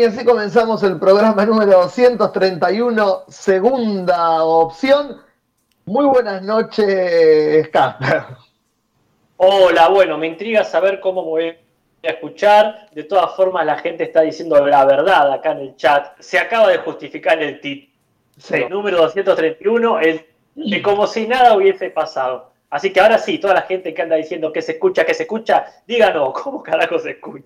bien, y así comenzamos el programa número 231, segunda opción. Muy buenas noches, Casper. Hola, bueno, me intriga saber cómo me voy a escuchar. De todas formas, la gente está diciendo la verdad acá en el chat. Se acaba de justificar el título. Número 231, es como si nada hubiese pasado. Así que ahora sí, toda la gente que anda diciendo que se escucha, que se escucha, díganos, ¿cómo carajo se escucha?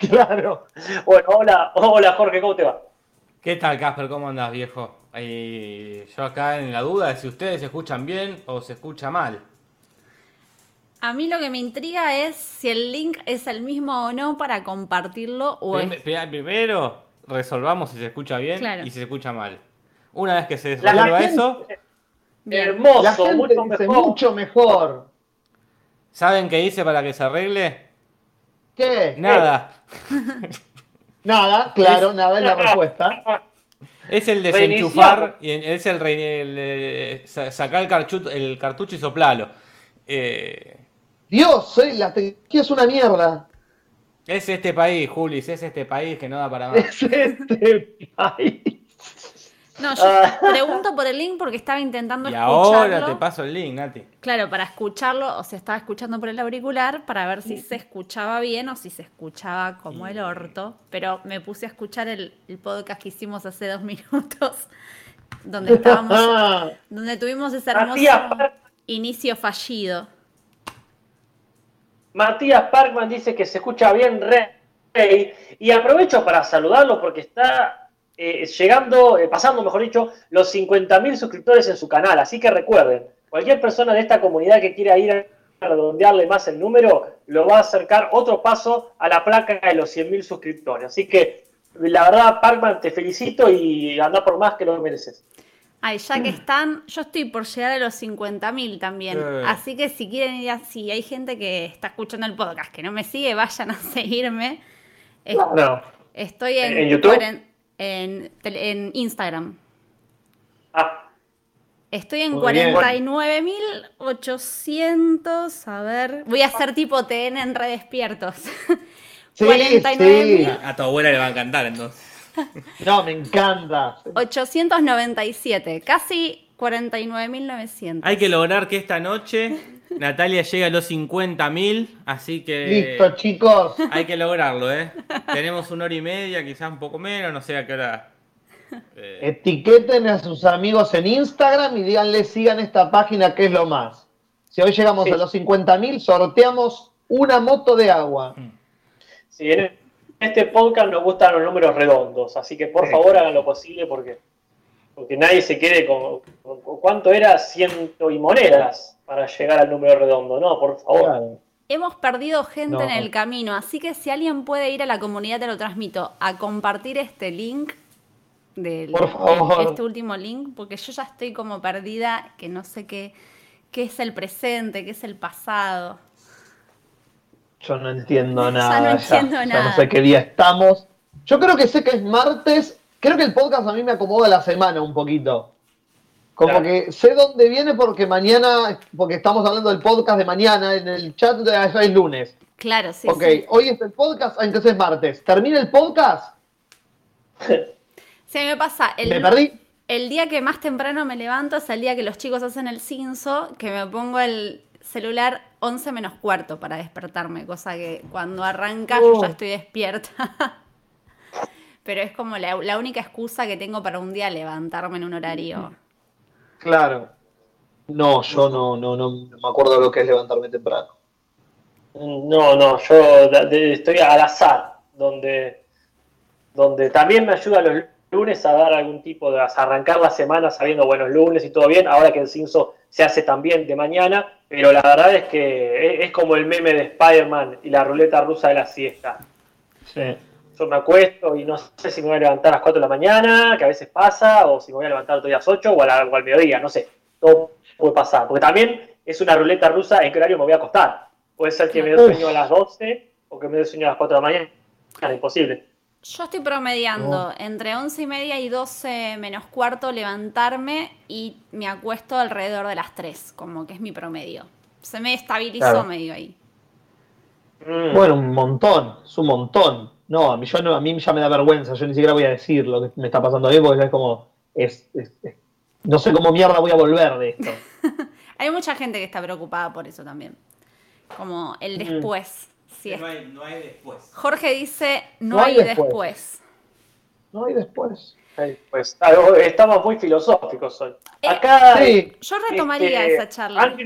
Claro. Bueno, hola, hola Jorge, ¿cómo te va? ¿Qué tal, Casper? ¿Cómo andas, viejo? yo acá en la duda de si ustedes se escuchan bien o se escucha mal. A mí lo que me intriga es si el link es el mismo o no para compartirlo o Primero resolvamos si se escucha bien y si se escucha mal. Una vez que se resuelva eso... Hermoso, mucho, mejor. mucho mejor. ¿Saben qué hice para que se arregle? ¿Qué? Nada. nada, claro, nada es la respuesta. Es el desenchufar, y es el, el, sacar el, el cartucho y soplarlo. Eh, Dios, soy la tecnología es una mierda. Es este país, Julis, es este país que no da para más. Es este país. No, yo ah. pregunto por el link porque estaba intentando y ahora te paso el link, Nati. Claro, para escucharlo, o sea, estaba escuchando por el auricular para ver si se escuchaba bien o si se escuchaba como el orto. Pero me puse a escuchar el, podcast que hicimos hace dos minutos, donde estábamos, donde tuvimos ese hermoso inicio fallido. Matías Parkman dice que se escucha bien Rey. Y aprovecho para saludarlo porque está eh, llegando, eh, pasando, mejor dicho, los 50.000 suscriptores en su canal. Así que recuerden, cualquier persona de esta comunidad que quiera ir a redondearle más el número, lo va a acercar otro paso a la placa de los 100.000 suscriptores. Así que, la verdad, Parkman, te felicito y anda por más que lo mereces. Ay, ya que están, yo estoy por llegar a los 50.000 también. Así que si quieren ir, si hay gente que está escuchando el podcast que no me sigue, vayan a seguirme. No. Estoy en, ¿En YouTube. En, Instagram. Ah. Estoy en 49.800. A ver. Voy a hacer tipo TN en redespiertos. Sí, 49, A tu abuela le va a encantar entonces. No, me encanta. 897, casi 49.900. Hay que lograr que esta noche Natalia llegue a los 50.000, así que... Listo, chicos. Hay que lograrlo, ¿eh? Tenemos una hora y media, quizás un poco menos, no sé a qué hora. Eh. Etiqueten a sus amigos en Instagram y díganle sigan esta página que es lo más. Si hoy llegamos a los 50.000, sorteamos una moto de agua. Sí, en este podcast nos gustan los números redondos, así que por favor hagan lo posible porque, porque nadie se quede con, cuánto era ciento y monedas para llegar al número redondo, ¿no? Por favor. Hemos perdido gente en el camino, así que si alguien puede ir a la comunidad, te lo transmito, a compartir este link del este último link, porque yo ya estoy como perdida, que no sé qué, qué es el presente, qué es el pasado. Yo no entiendo nada. Ya no entiendo nada. no sé qué día estamos. Yo creo que sé que es martes. Creo que el podcast a mí me acomoda la semana un poquito. Como que sé dónde viene porque mañana, porque estamos hablando del podcast de mañana, en el chat de allá es lunes. Claro, sí. Ok, hoy es el podcast, ah, entonces es martes. ¿Termina el podcast? Sí, me pasa. El, me perdí. El día que más temprano me levanto es el día que los chicos hacen el cinzo, que me pongo el celular 11 menos cuarto para despertarme, cosa que cuando arranca yo ya uh. estoy despierta. Pero es como la, única excusa que tengo para un día levantarme en un horario. Claro. No, yo no, no, no me acuerdo de lo que es levantarme temprano. No, no, yo estoy al azar, donde, donde también me ayuda los lunes a dar algún tipo de, a arrancar la semana sabiendo, bueno, lunes y todo bien, ahora que el cinzo se hace también de mañana, pero la verdad es que es, como el meme de Spider-Man y la ruleta rusa de la siesta. Sí. Yo me acuesto y no sé si me voy a levantar a las 4 de la mañana, que a veces pasa, o si me voy a levantar otro día a las 8 o, al mediodía, no sé. Todo puede pasar. Porque también es una ruleta rusa en qué horario me voy a acostar. Puede ser que me dé sueño a las 12 o que me dé sueño a las 4 de la mañana. Es imposible. Yo estoy promediando entre 11 y media y 12 menos cuarto levantarme y me acuesto alrededor de las 3, como que es mi promedio. Se me estabilizó medio ahí. Mm. Bueno, un montón, es un montón. No, a mí, yo no, a mí ya me da vergüenza, yo ni siquiera voy a decir lo que me está pasando a mí porque es como, es, no sé cómo mierda voy a volver de esto. hay mucha gente que está preocupada por eso también, como el mm. después. no, hay, no, hay, después. Jorge dice, no, hay, después. No hay después. Pues estamos muy filosóficos hoy. Eh, Acá, yo retomaría este, esa charla.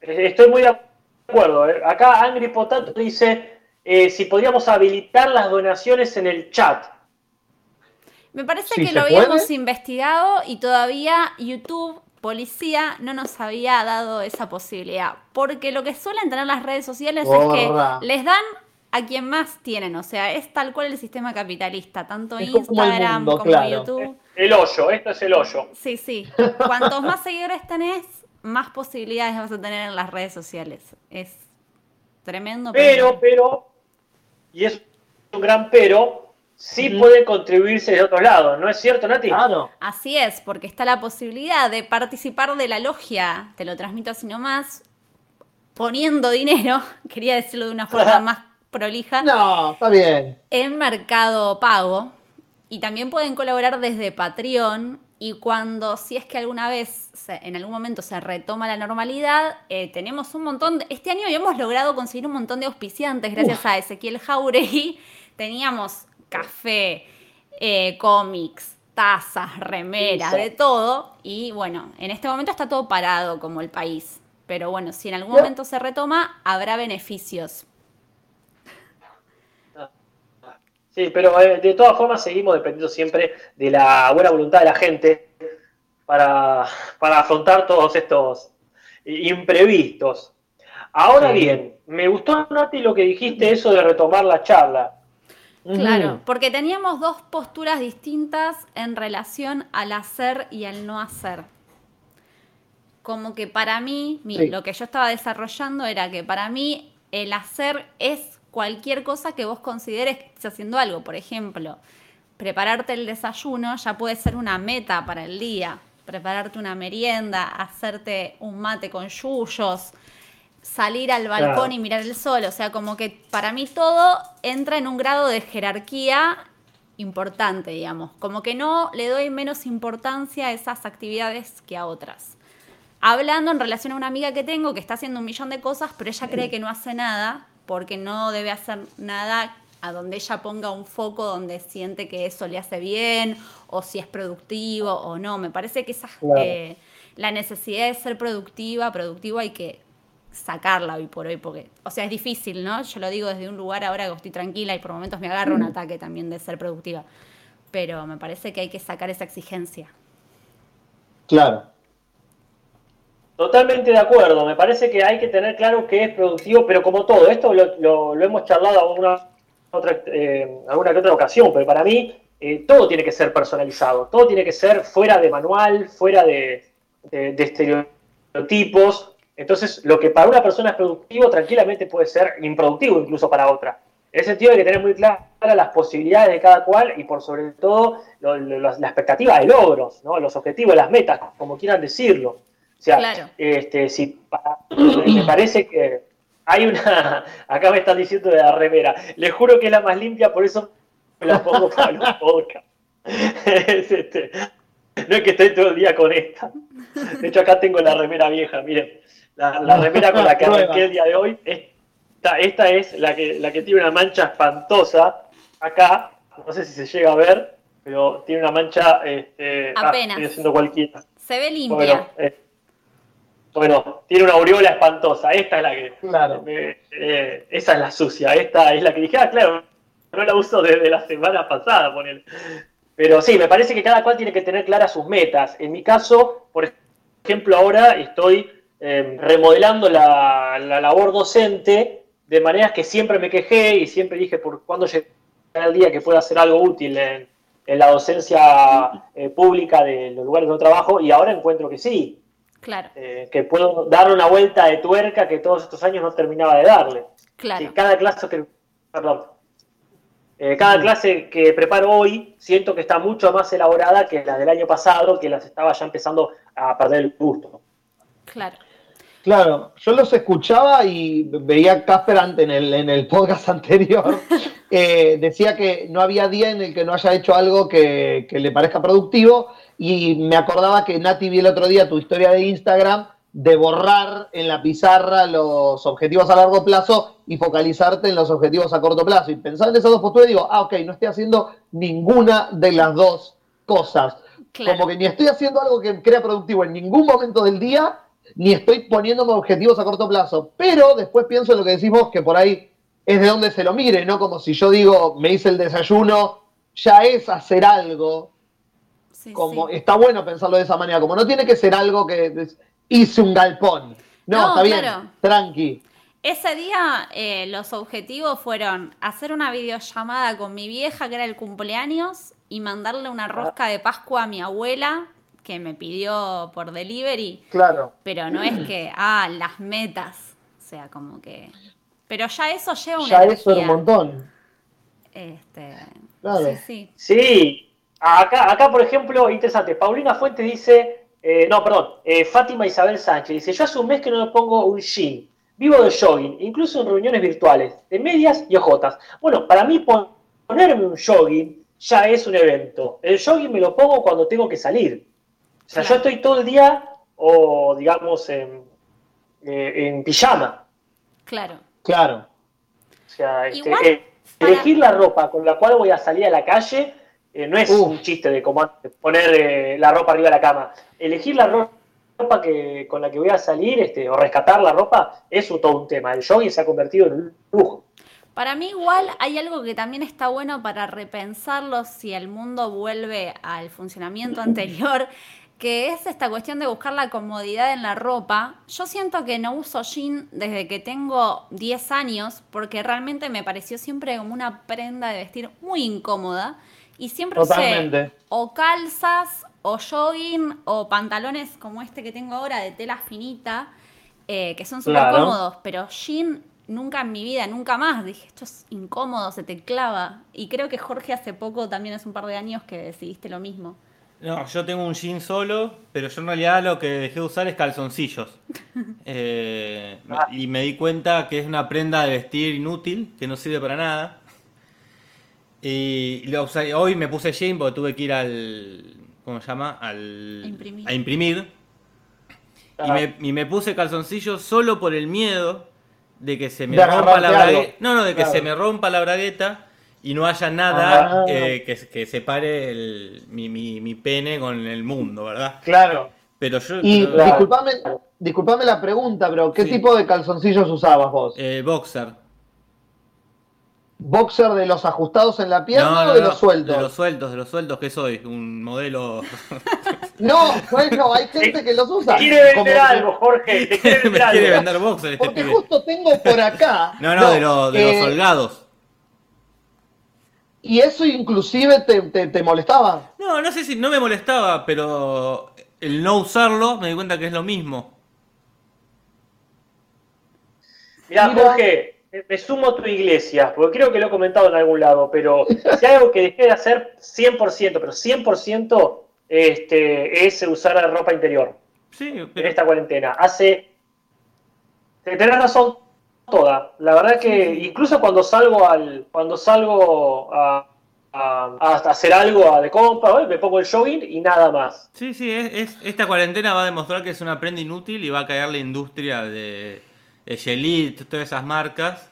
estoy muy de acuerdo. Eh. Acá Angry Potato dice eh, si podríamos habilitar las donaciones en el chat. Me parece que lo habíamos investigado y todavía YouTube, policía, no nos había dado esa posibilidad. Porque lo que suelen tener las redes sociales es que les dan a quien más tienen. O sea, es tal cual el sistema capitalista, tanto Instagram como, YouTube. El hoyo, esto es el hoyo. Sí, sí. Cuantos más seguidores tenés, más posibilidades vas a tener en las redes sociales. Es tremendo. Pero, pero, y es un gran pero, sí puede contribuirse de otro lado, ¿no es cierto, Nati? Claro. Así es, porque está la posibilidad de participar de la logia, te lo transmito así nomás, poniendo dinero, quería decirlo de una forma más prolija. No, está bien. En Mercado Pago. Y también pueden colaborar desde Patreon. Y cuando, si es que alguna vez, en algún momento se retoma la normalidad, eh, tenemos un montón. De, este año hemos logrado conseguir un montón de auspiciantes gracias a Ezequiel Jauregui. Teníamos café, eh, cómics, tazas, remeras, de todo. Y bueno, en este momento está todo parado como el país. Pero bueno, si en algún momento se retoma, habrá beneficios. Sí, pero eh, de todas formas seguimos dependiendo siempre de la buena voluntad de la gente para, afrontar todos estos imprevistos. Ahora bien, me gustó, Nati, lo que dijiste, eso de retomar la charla. Claro, porque teníamos dos posturas distintas en relación al hacer y al no hacer. Como que para mí, lo que yo estaba desarrollando era que para mí el hacer es cualquier cosa que vos consideres que estés haciendo algo. Por ejemplo, prepararte el desayuno ya puede ser una meta para el día. Prepararte una merienda, hacerte un mate con yuyos, salir al balcón y mirar el sol. O sea, como que para mí todo entra en un grado de jerarquía importante, digamos. Como que no le doy menos importancia a esas actividades que a otras. Hablando en relación a una amiga que tengo que está haciendo un millón de cosas, pero ella cree que no hace nada porque no debe hacer nada a donde ella ponga un foco donde siente que eso le hace bien o si es productivo o no. Me parece que esa, eh, la necesidad de ser productiva, productivo hay que sacarla hoy por hoy, porque, o sea, es difícil, ¿no? Yo lo digo desde un lugar ahora que estoy tranquila y por momentos me agarro un mm. ataque también de ser productiva, pero me parece que hay que sacar esa exigencia. Claro, Totalmente de acuerdo, me parece que hay que tener claro que es productivo, pero como todo, esto lo, hemos charlado alguna, otra, eh, que otra ocasión, pero para mí eh, todo tiene que ser personalizado, todo tiene que ser fuera de manual, fuera de, estereotipos. Entonces, lo que para una persona es productivo, tranquilamente puede ser improductivo incluso para otra. En ese sentido hay que tener muy claras las posibilidades de cada cual y por sobre todo la expectativa de logros, los objetivos, las metas, como quieran decirlo. O sea, este, si, me parece que hay una. Acá me están diciendo de la remera. Les juro que es la más limpia, por eso me la pongo para los podcasts. Este, no es que estoy todo el día con esta. De hecho, acá tengo la remera vieja, miren. La, remera con la que arranqué el día de hoy. Esta, esta es la que, la que tiene una mancha espantosa. Acá, no sé si se llega a ver, pero tiene una mancha. Este, ah, Apenas. estoy haciendo cualquiera. Se ve limpia. Eh, bueno, tiene una aureola espantosa. Esta es la que. Claro. Eh, esa es la sucia. Esta es la que dije, ah, claro, no la uso desde la semana pasada, él. Pero sí, me parece que cada cual tiene que tener claras sus metas. En mi caso, por ejemplo, ahora estoy em, remodelando la, labor docente de maneras que siempre me quejé y siempre dije por cuándo llegará el día que pueda hacer algo útil en, la docencia eh, pública de los lugares donde trabajo y ahora encuentro que sí. Claro. Eh, que puedo darle una vuelta de tuerca que todos estos años no terminaba de darle. Claro. cada clase que. Perdón. Eh, cada clase que preparo hoy siento que está mucho más elaborada que la del año pasado, que las estaba ya empezando a perder el gusto. Claro. Claro, yo los escuchaba y veía a Casper en el, en el podcast anterior. Eh, decía que no había día en el que no haya hecho algo que, le parezca productivo. Y me acordaba que Nati vi el otro día tu historia de Instagram de borrar en la pizarra los objetivos a largo plazo y focalizarte en los objetivos a corto plazo. Y pensando en esas dos posturas, digo, ah, ok, no estoy haciendo ninguna de las dos cosas. Como que ni estoy haciendo algo que crea productivo en ningún momento del día, ni estoy poniéndome objetivos a corto plazo. Pero después pienso en lo que decimos, que por ahí es de donde se lo mire, ¿no? Como si yo digo, me hice el desayuno, ya es hacer algo. Como está bueno pensarlo de esa manera, como no tiene que ser algo que hice un galpón. No, está bien, tranqui. Ese día eh, los objetivos fueron hacer una videollamada con mi vieja, que era el cumpleaños, y mandarle una rosca de Pascua a mi abuela, que me pidió por delivery. Claro. Pero no es que, ah, las metas. O sea, como que. Pero ya eso lleva una. Ya eso era un montón. Este. Claro. Sí, sí. Sí. Acá, acá, por ejemplo, interesante. Paulina Fuentes dice. Eh, no, perdón. Eh, Fátima Isabel Sánchez dice: Yo hace un mes que no me pongo un jean. Vivo de jogging, incluso en reuniones virtuales, de medias y ojotas. Bueno, para mí ponerme un jogging ya es un evento. El jogging me lo pongo cuando tengo que salir. O sea, yo estoy todo el día, o digamos, en, eh, pijama. Claro. Claro. O sea, este, eh, elegir la ropa con la cual voy a salir a la calle eh, no es un chiste de cómo poner la ropa arriba de la cama. Elegir la ropa que, con la que voy a salir este, o rescatar la ropa es todo un tema. El jogging se ha convertido en un lujo. Para mí igual hay algo que también está bueno para repensarlo si el mundo vuelve al funcionamiento anterior, que es esta cuestión de buscar la comodidad en la ropa. Yo siento que no uso jean desde que tengo 10 años porque realmente me pareció siempre como una prenda de vestir muy incómoda y siempre usé o calzas o jogging o pantalones como este que tengo ahora de tela finita eh, que son súper cómodos, pero jean nunca en mi vida, nunca más. Dije, esto es incómodo, se te clava. Y creo que Jorge hace poco, también hace un par de años, que decidiste lo mismo. No, yo tengo un jean solo, pero yo en realidad lo que dejé de usar es calzoncillos. Eh, y me di cuenta que es una prenda de vestir inútil, que no sirve para nada. Y hoy me puse jean porque tuve que ir al. ¿Cómo se llama? Al, imprimir. A imprimir. Y, me, y me puse calzoncillos solo por el miedo de que se me rompa la bragueta. No, no, de que se me rompa la bragueta y no haya nada ah. eh, que, que, separe el, mi, mi, mi, pene con el mundo, ¿verdad? Claro. Pero yo. Y disculpame, la pregunta, pero ¿qué tipo de calzoncillos usabas vos? Eh, boxer boxer de los ajustados en la pierna o de los sueltos? De los sueltos, de los sueltos que soy, un modelo. no, bueno, hay gente que los usa. Te quiere vender algo, Jorge. Te quiere vender, quiere vender boxer este Porque justo tengo por acá. no, no, de, los eh, holgados. ¿Y eso inclusive te, te, molestaba? No, no sé si no me molestaba, pero el no usarlo me di cuenta que es lo mismo. Mira, Jorge, me sumo a tu iglesia, porque creo que lo he comentado en algún lado, pero si hay algo que dejé de hacer 100%, pero 100% este, es usar la ropa interior sí, en esta cuarentena. Hace. Tenés razón toda. La verdad que incluso cuando salgo al. Cuando salgo a, hacer algo de compra, me pongo el jogging y nada más. Sí, sí, es, esta cuarentena va a demostrar que es una prenda inútil y va a caer la industria de Shelit, todas esas marcas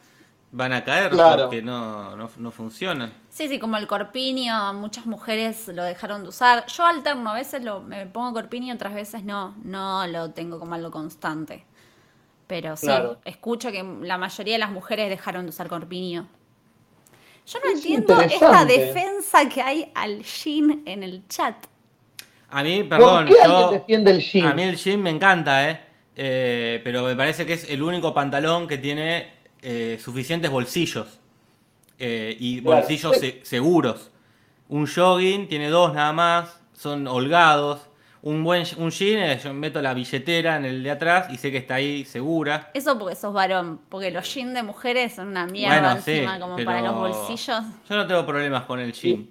van a caer porque no, no, funcionan. Sí, sí, como el corpiño, muchas mujeres lo dejaron de usar. Yo alterno, a veces lo, me pongo corpiño, otras veces no, no lo tengo como algo constante. Pero sí, escucho que la mayoría de las mujeres dejaron de usar corpiño. Yo no entiendo esta defensa que hay al jean en el chat. A mí, perdón, defiende el jean? a mí el jean me encanta, ¿eh? Eh, pero me parece que es el único pantalón que tiene eh, suficientes bolsillos eh, y bolsillos seguros. Un jogging tiene dos nada más, son holgados. Un buen un jean, yo meto la billetera en el de atrás y sé que está ahí segura. Eso porque sos varón, porque los jeans de mujeres son una mierda encima como para los bolsillos. Yo no tengo problemas con el jean.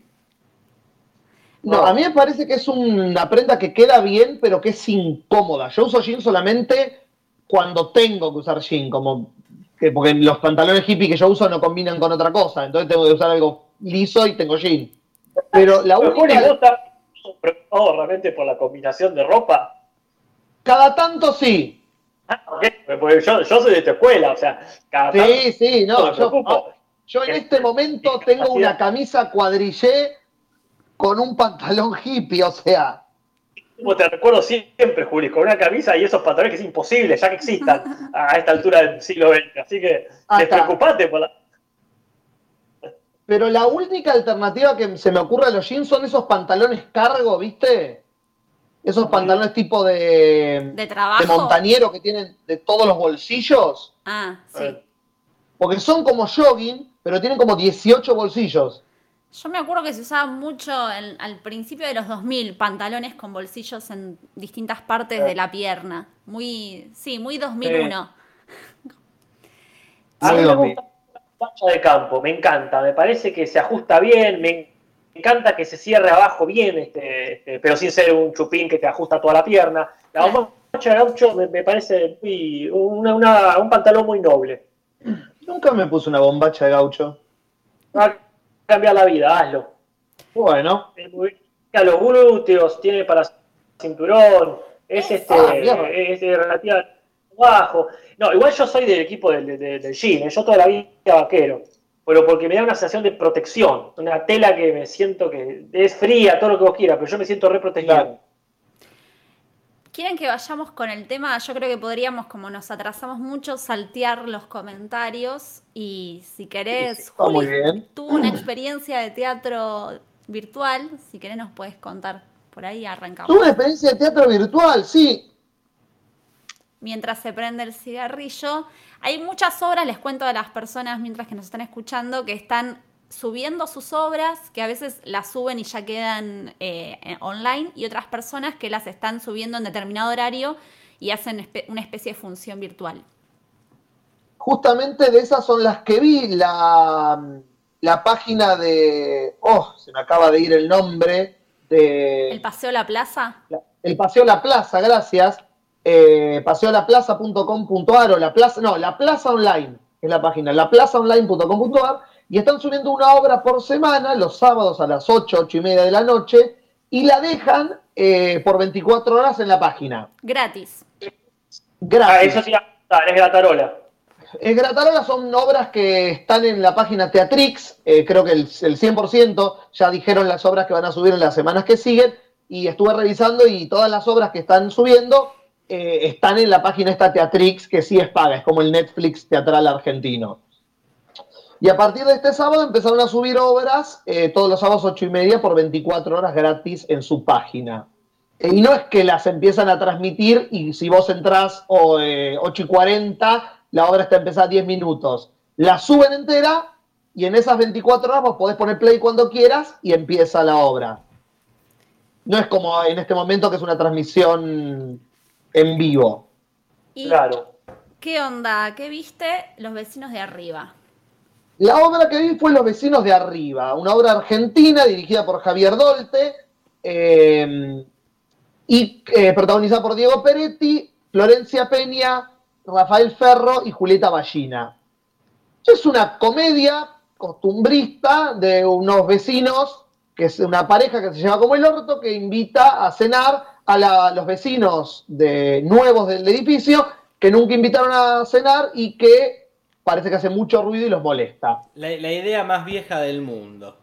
No, a mí me parece que es una prenda que queda bien, pero que es incómoda. Yo uso jeans solamente cuando tengo que usar jean, como que porque los pantalones hippie que yo uso no combinan con otra cosa, entonces tengo que usar algo liso y tengo jean. Pero la Pero, única, ¿vos estás preocupado realmente por la combinación de ropa? cada tanto sí. Ah, ok, Porque yo, yo soy de tu escuela, o sea, cada tanto Sí, sí, no, yo, preocupo. yo en este momento tengo una camisa cuadrillé con un pantalón hippie, o sea, Como te recuerdo siempre, Juli, con una camisa y esos pantalones que es imposible, ya que existan a esta altura del siglo XX. Así que Acá. despreocupate por la. Pero la única alternativa que se me ocurre a los jeans son esos pantalones cargo, ¿viste? Esos pantalones tipo de, ¿De trabajo? de montañero que tienen de todos los bolsillos. Ah, sí. Porque son como jogging, pero tienen como 18 bolsillos. Yo me acuerdo que se usaba mucho en- al principio de los 2000 pantalones con bolsillos en distintas partes de la pierna. Muy, sí, muy 2001. A mí me gusta la de campo, me encanta, me parece que se ajusta bien, me encanta que se cierre abajo bien, este, este, pero sin ser un chupín que te ajusta toda la pierna. La bombacha de gaucho me, me parece muy- una- una- un pantalón muy noble. Nunca me puse una bombacha de gaucho. Va a cambiar la vida, hazlo. Bueno, Es muy- A los glúteos, tiene para cinturón, es este, Ah, es de bajo. No, igual yo soy del equipo del, del, del jean, ¿eh? yo toda la vida vaquero, pero porque me da una sensación de protección, una tela que me siento que es fría, todo lo que vos quieras, pero yo me siento reprotegido. Claro. ¿Quieren que vayamos con el tema? Yo creo que podríamos, como nos atrasamos mucho, saltear los comentarios y si querés, muy Juli tuvo una experiencia de teatro virtual, si querés nos puedes contar. Por ahí arrancamos. tuve una experiencia de teatro virtual, sí. mientras se prende el cigarrillo. Hay muchas obras, les cuento a las personas mientras que nos están escuchando, que están subiendo sus obras, que a veces las suben y ya quedan eh, online, y otras personas que las están subiendo en determinado horario y hacen espe- una especie de función virtual. Justamente de esas son las que vi. La, la página de. Oh, se me acaba de ir el nombre. De, El Paseo La Plaza. La- el Paseo La Plaza, gracias. Eh, paseolaplaza.com.ar o la plaza, no, la Plaza Online es la página, laplazaonline.com.ar y están subiendo una obra por semana los sábados a las 8, 8 y media de la noche y la dejan eh, por 24 horas en la página. Gratis. Ah, Gracias. eso sí, ah, es gratarola. Eh, Gratarola son obras que están en la página Teatrix, eh, creo que el, el 100% ya dijeron las obras que van a subir en las semanas que siguen, y estuve revisando y todas las obras que están subiendo eh, están en la página esta Teatrix, que sí es paga, es como el Netflix teatral argentino. Y a partir de este sábado empezaron a subir obras eh, todos los sábados 8 y media por 24 horas gratis en su página. Eh, y no es que las empiezan a transmitir y si vos entrás o, eh, 8 y 40, la obra está empezada 10 minutos. La suben entera y en esas 24 horas vos podés poner play cuando quieras y empieza la obra. No es como en este momento que es una transmisión en vivo. ¿Y Claro. qué onda? ¿Qué viste los vecinos de arriba? La obra que vi fue Los vecinos de arriba, una obra argentina dirigida por Javier Dolte eh, y eh, protagonizada por Diego Peretti, Florencia Peña, Rafael Ferro y Julieta Ballina. Es una comedia costumbrista de unos vecinos, que es una pareja que se llama como el orto, que invita a cenar a los vecinos de, nuevos del edificio que nunca invitaron a cenar y que parece que hace mucho ruido y los molesta. La, la idea más vieja del mundo.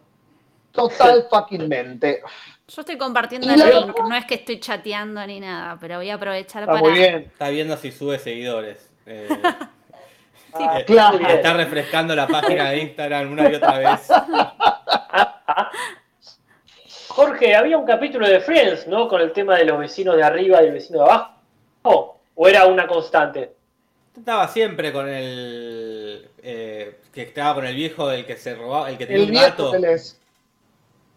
Total fucking mente. Yo estoy compartiendo el link, no es que estoy chateando ni nada, pero voy a aprovechar Está para... muy bien. Está viendo si sube seguidores. Eh, Ah, eh, claro. está refrescando la página de Instagram una y otra vez. Jorge, había un capítulo de Friends, ¿no? Con el tema de los vecinos de arriba y el vecino de abajo. ¿O era una constante? Estaba siempre con el. eh, que estaba con el viejo del que se robaba, el que tenía El gato. que les.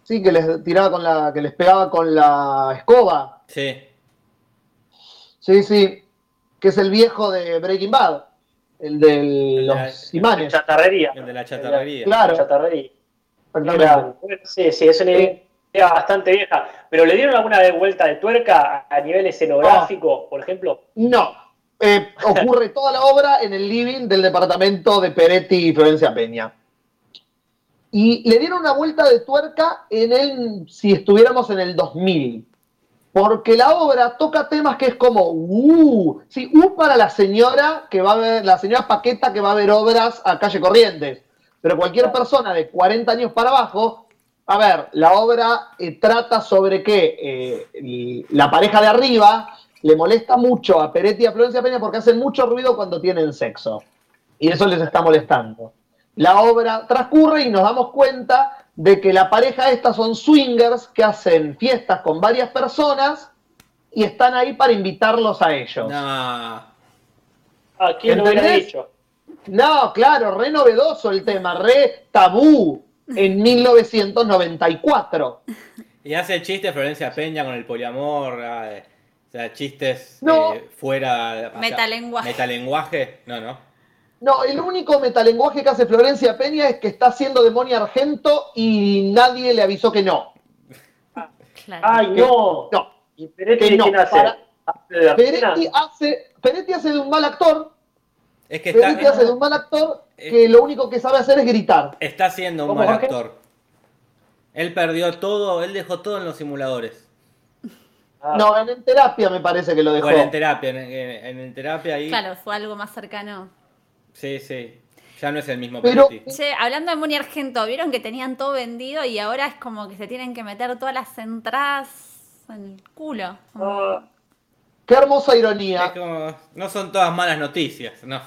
Sí, que les tiraba con la. que les pegaba con la escoba. Sí. Sí, sí. Que es el viejo de Breaking Bad. El de El los imanes. Chatarrería. El de la chatarrería. Claro. Chatarrería. Era- sí, sí, es una idea bastante vieja. Pero ¿le dieron alguna vuelta de tuerca a, a nivel escenográfico, por ejemplo? No. Eh, ocurre toda la obra en el living del departamento de Peretti y Florencia Peña. Y le dieron una vuelta de tuerca en el, si estuviéramos en el 2000. Porque la obra toca temas que es como, uh, sí, uh para la señora que va a ver, la señora Paqueta que va a ver obras a calle Corrientes. Pero cualquier persona de 40 años para abajo, a ver, la obra eh, trata sobre que eh, la pareja de arriba le molesta mucho a Peretti y a Florencia Peña porque hacen mucho ruido cuando tienen sexo. Y eso les está molestando. La obra transcurre y nos damos cuenta de que la pareja esta son swingers que hacen fiestas con varias personas y están ahí para invitarlos a ellos. No. ¿A quién lo hubiera dicho? No, claro, re novedoso el tema, re tabú en 1994. Y hace chistes Florencia Peña con el poliamor, eh, o sea, chistes No. eh, fuera... o sea, Metalenguaje. Metalenguaje, no, no. No, el único metalenguaje que hace Florencia Peña es que está haciendo Demonia Argento y nadie le avisó que no. Claro. ¡Ay, no! No. ¿Y Peretti Que no, quién hace? para-. Peretti hace, Peretti hace de un mal actor, Es que está, Peretti hace de un mal actor que lo único que sabe hacer es gritar. está siendo un ¿Cómo, mal Jorge? actor. Él perdió todo, él dejó todo en los simuladores. Ah, No, en, en terapia me parece que lo dejó. Bueno, en terapia, en, en- en terapia ahí. Claro, fue algo más cercano. Sí, sí. Ya no es el mismo Pero-. Che, hablando de Moni Argento, vieron que tenían todo vendido y ahora es como que se tienen que meter todas las entradas en el culo. ah, Qué hermosa Es ironía. como, no son todas malas noticias, no.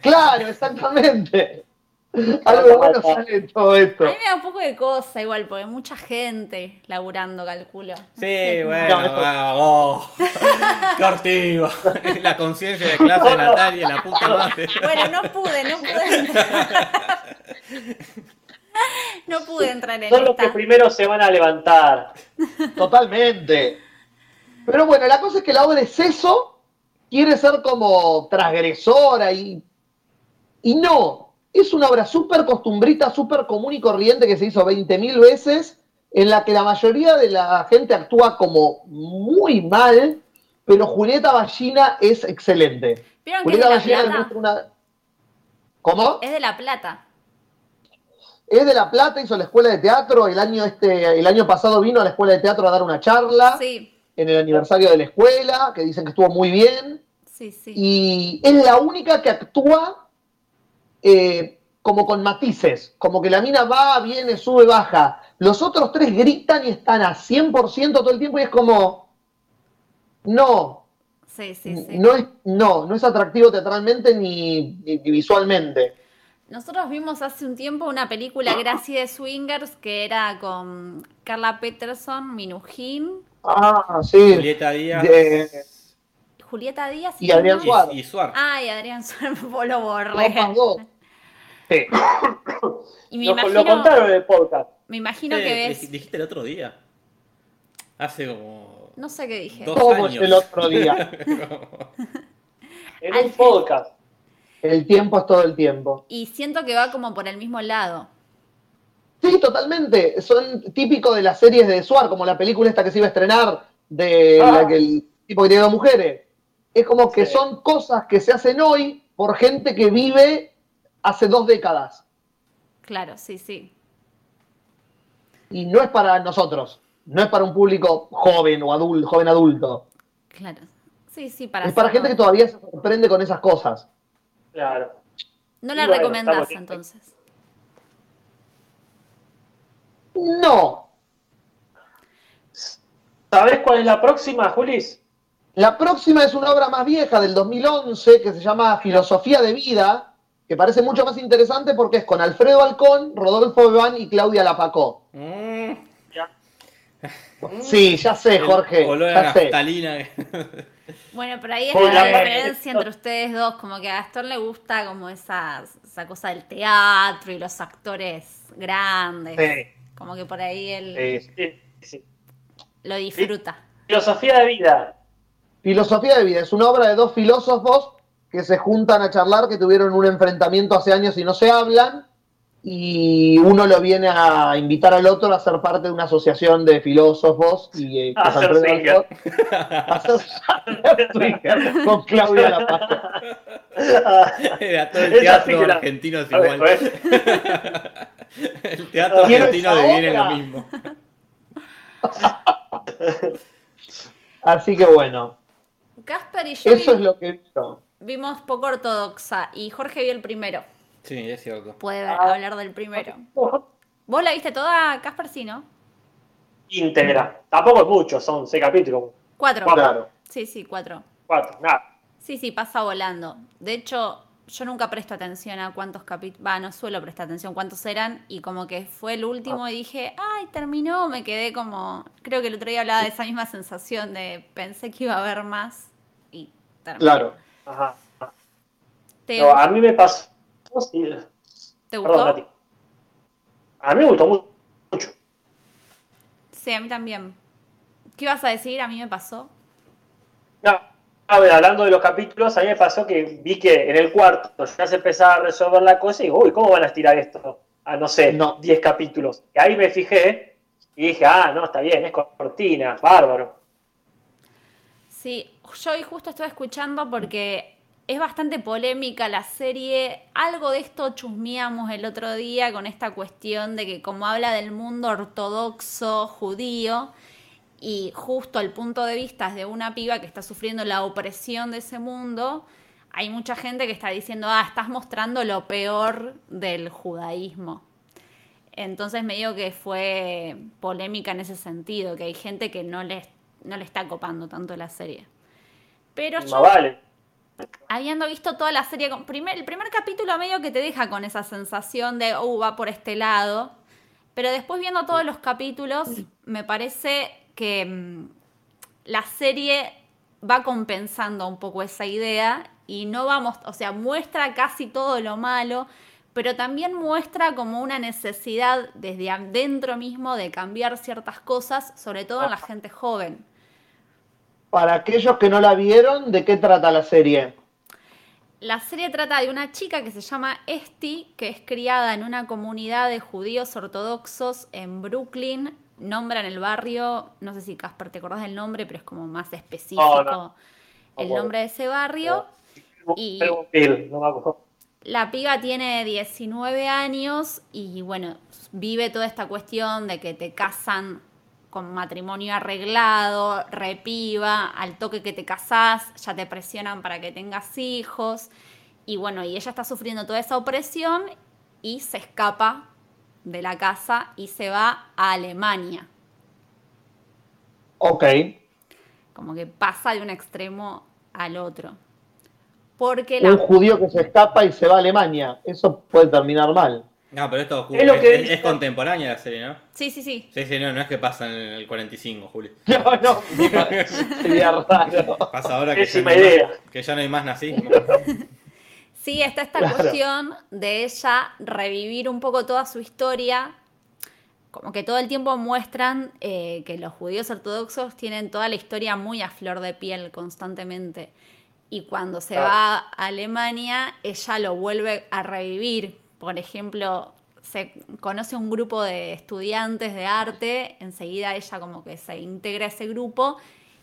Claro, exactamente. Algo bueno sale de todo esto. A mí me da un poco de cosa igual, porque mucha gente laburando, calculo. Sí, bueno, No, ah, oh. La conciencia de clase de Natalia, la puta madre. Bueno, no pude, no pude entrar. No pude entrar en son los que esta. primero se van a levantar. Totalmente. Pero bueno, la cosa es que la obra es eso, quiere ser como transgresora y, y no. Es una obra súper costumbrita, súper común y corriente que se hizo 20.000 veces, en la que la mayoría de la gente actúa como muy mal, pero Julieta Ballina es excelente. ¿Vieron que es Julieta de La Ballina Plata? una... ¿Cómo? Es de La Plata. Es de La Plata, hizo la escuela de teatro, el año, este, el año pasado vino a la escuela de teatro a dar una charla Sí, en el aniversario de la escuela, que dicen que estuvo muy bien, sí, sí. y es la única que actúa eh, como con matices, como que la mina va, viene, sube, baja. Los otros tres gritan y están a 100% todo el tiempo y es como, no, Sí, sí, sí. no es, no, no es atractivo teatralmente ni, ni- ni visualmente. Nosotros vimos hace un tiempo una película así de swingers que era con Carla Peterson, Minujín, Ah, sí. Julieta Díaz De- Julieta Díaz Y Adrián Suárez. y Suar. Ah, y Adrián Suárez, vos lo borré. Dos. Sí. Y me Lo, imagino, lo contaron en el podcast. me imagino Sí, que ves. Dijiste el otro día. Hace como No sé qué dije. dos Como años. el otro día. En Al un fin. podcast. El tiempo es todo el tiempo. Y siento que va como por el mismo lado. Sí, totalmente. Son típicos de las series de Suar, como la película esta que se iba a estrenar de Ah. la que el tipo que tiene dos mujeres. Es como que Sí. son cosas que se hacen hoy por gente que vive hace dos décadas. Claro, sí, sí. Y no es para nosotros. No es para un público joven o adulto, joven adulto. Claro. Sí, sí, para Es para gente que todavía se sorprende con esas cosas. Claro. No la bueno, recomendás entonces. No. ¿Sabés cuál es la próxima, Julis? La próxima es una obra más vieja del 2011 que se llama Filosofía de Vida, que parece mucho más interesante porque es con Alfredo Alcón, Rodolfo Bebán y Claudia Lapacó. Mm, Sí, ya sé, el Jorge. olor a Ya sé. naftalina. Bueno, pero ahí está la la- diferencia entre ustedes dos, como que a Gastón le gusta como esa, esa cosa del teatro y los actores grandes. Sí, Como que por ahí él sí. Sí, sí. lo disfruta. Filosofía de vida. Filosofía de Vida es una obra de dos filósofos que se juntan a charlar, que tuvieron un enfrentamiento hace años y no se hablan. y uno lo viene a invitar al otro a ser parte de una asociación de filósofos y eh, A hacer swinger. con Claudia La Paz. Era todo el teatro la- argentino es ver, igual. El teatro Quiero argentino deviene lo mismo. Así que bueno, Casper y yo eso vi- es lo que vimos poco ortodoxa y Jorge vio el primero. Sí, es cierto. Puede Ah. hablar del primero. ¿Vos la viste toda, Casper? Sí, ¿no? íntegra. Tampoco es mucho, son seis capítulos. Cuatro. Cuatro. Claro. Sí, sí, cuatro. Cuatro, nada. Sí, sí, pasa volando. De hecho, yo nunca presto atención a cuántos capítulos. Va, no suelo prestar atención cuántos eran. Y como que fue el último y dije, ay, terminó. Me quedé como. Creo que el otro día hablaba de esa misma sensación de pensé que iba a haber más. Y terminó. Claro. Ajá. ¿Te, No, a mí me pasó. sí. ¿te Perdón, gustó? Nati. A mí me gustó mu- mucho. Sí, a mí también. ¿Qué ibas a decir? A mí me pasó. No, hablando de los capítulos, a mí me pasó que vi que en el cuarto ya se empezaba a resolver la cosa y digo, uy, ¿cómo van a estirar esto? A no sé, No. 10 capítulos. Y ahí me fijé y dije, ah, no, está bien, es cortina, bárbaro. Sí, yo hoy justo estuve escuchando porque es bastante polémica la serie. Algo de esto chusmeamos el otro día con esta cuestión de que como habla del mundo ortodoxo judío y justo el punto de vista es de una piba que está sufriendo la opresión de ese mundo, hay mucha gente que está diciendo, ah, estás mostrando lo peor del judaísmo. Entonces me digo que fue polémica en ese sentido, que hay gente que no le, no le está copando tanto la serie. Pero Más yo, vale. habiendo visto toda la serie, con- primer, el primer capítulo medio que te deja con esa sensación de, oh, va por este lado. Pero después viendo todos los capítulos, me parece que mm, la serie va compensando un poco esa idea y no vamos, o sea, muestra casi todo lo malo, pero también muestra como una necesidad desde adentro mismo de cambiar ciertas cosas, sobre todo en la gente joven. Para aquellos que no la vieron, ¿de qué trata la serie? La serie trata de una chica que se llama Esti, que es criada en una comunidad de judíos ortodoxos en Brooklyn. Nombran el barrio, no sé si Casper te acordás del nombre, pero es como más específico no. el nombre de ese barrio. Y- no. La piba tiene 19 años y bueno, vive toda esta cuestión de que te casan con matrimonio arreglado, repiba, al toque que te casás, ya te presionan para que tengas hijos. Y bueno, y ella está sufriendo toda esa opresión y se escapa de la casa y se va a Alemania. Ok. Como que pasa de un extremo al otro. Porque Un judío que se escapa y se va a Alemania. Eso puede terminar mal. No, pero esto Es lo que es, dice- es contemporánea la serie, ¿no? Sí, sí, sí. Sí, sí, no, no es que pasa en el 45, Julio. No, no, sería raro. Pasa ahora que ya, no idea. que ya no hay más nazismo. Sí, está esta Claro. cuestión de ella revivir un poco toda su historia. Como que todo el tiempo muestran eh, que los judíos ortodoxos tienen toda la historia muy a flor de piel constantemente. Y cuando se Claro. va a Alemania, ella lo vuelve a revivir. Por ejemplo, se conoce un grupo de estudiantes de arte, enseguida ella como que se integra a ese grupo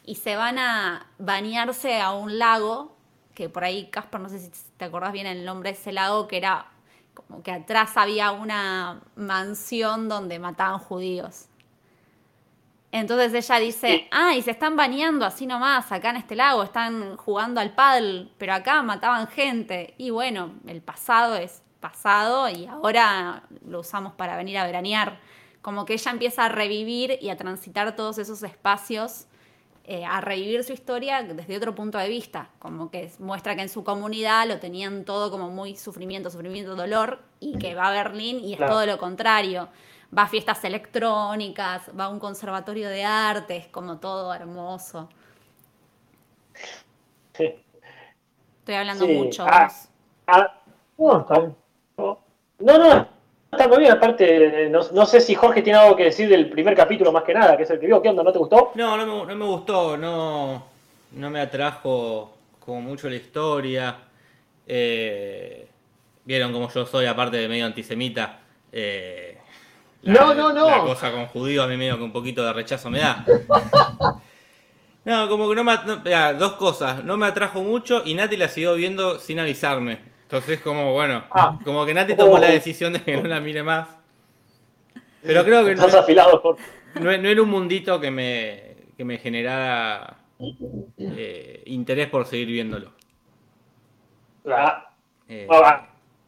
y se van a bañarse a un lago, que por ahí, Casper, no sé si te acordás bien el nombre de ese lago, que era como que atrás había una mansión donde mataban judíos. Entonces ella dice, Sí. ah, y se están bañando así nomás, acá en este lago, están jugando al paddle, pero acá mataban gente. Y bueno, el pasado es pasado y ahora lo usamos para venir a veranear. Como que ella empieza a revivir y a transitar todos esos espacios, eh, a revivir su historia desde otro punto de vista. Como que muestra que en su comunidad lo tenían todo como muy sufrimiento, sufrimiento, dolor, y que va a Berlín y es Claro. todo lo contrario. Va a fiestas electrónicas, va a un conservatorio de arte, es como todo hermoso. Estoy hablando Sí. mucho. Ah. Ah, No, no, no, está muy bien. Aparte, no, no sé si Jorge tiene algo que decir del primer capítulo más que nada, que es el que vio. ¿Qué onda? ¿No te gustó? No, no me, no me gustó, no, no me atrajo como mucho la historia. Eh, Vieron como yo soy, aparte de medio antisemita, Eh, No, no, no. La cosa con judíos a mí medio que un poquito de rechazo me da. No, como que no me... no, mirá, dos cosas. No me atrajo mucho y Nati la siguió viendo sin avisarme. Entonces, como, bueno, Ah. como que Nati tomó la decisión de que no la mire más. Pero creo que no, Estás afilado por. no, no era un mundito que me, que me generara eh, interés por seguir viéndolo. Eh, a,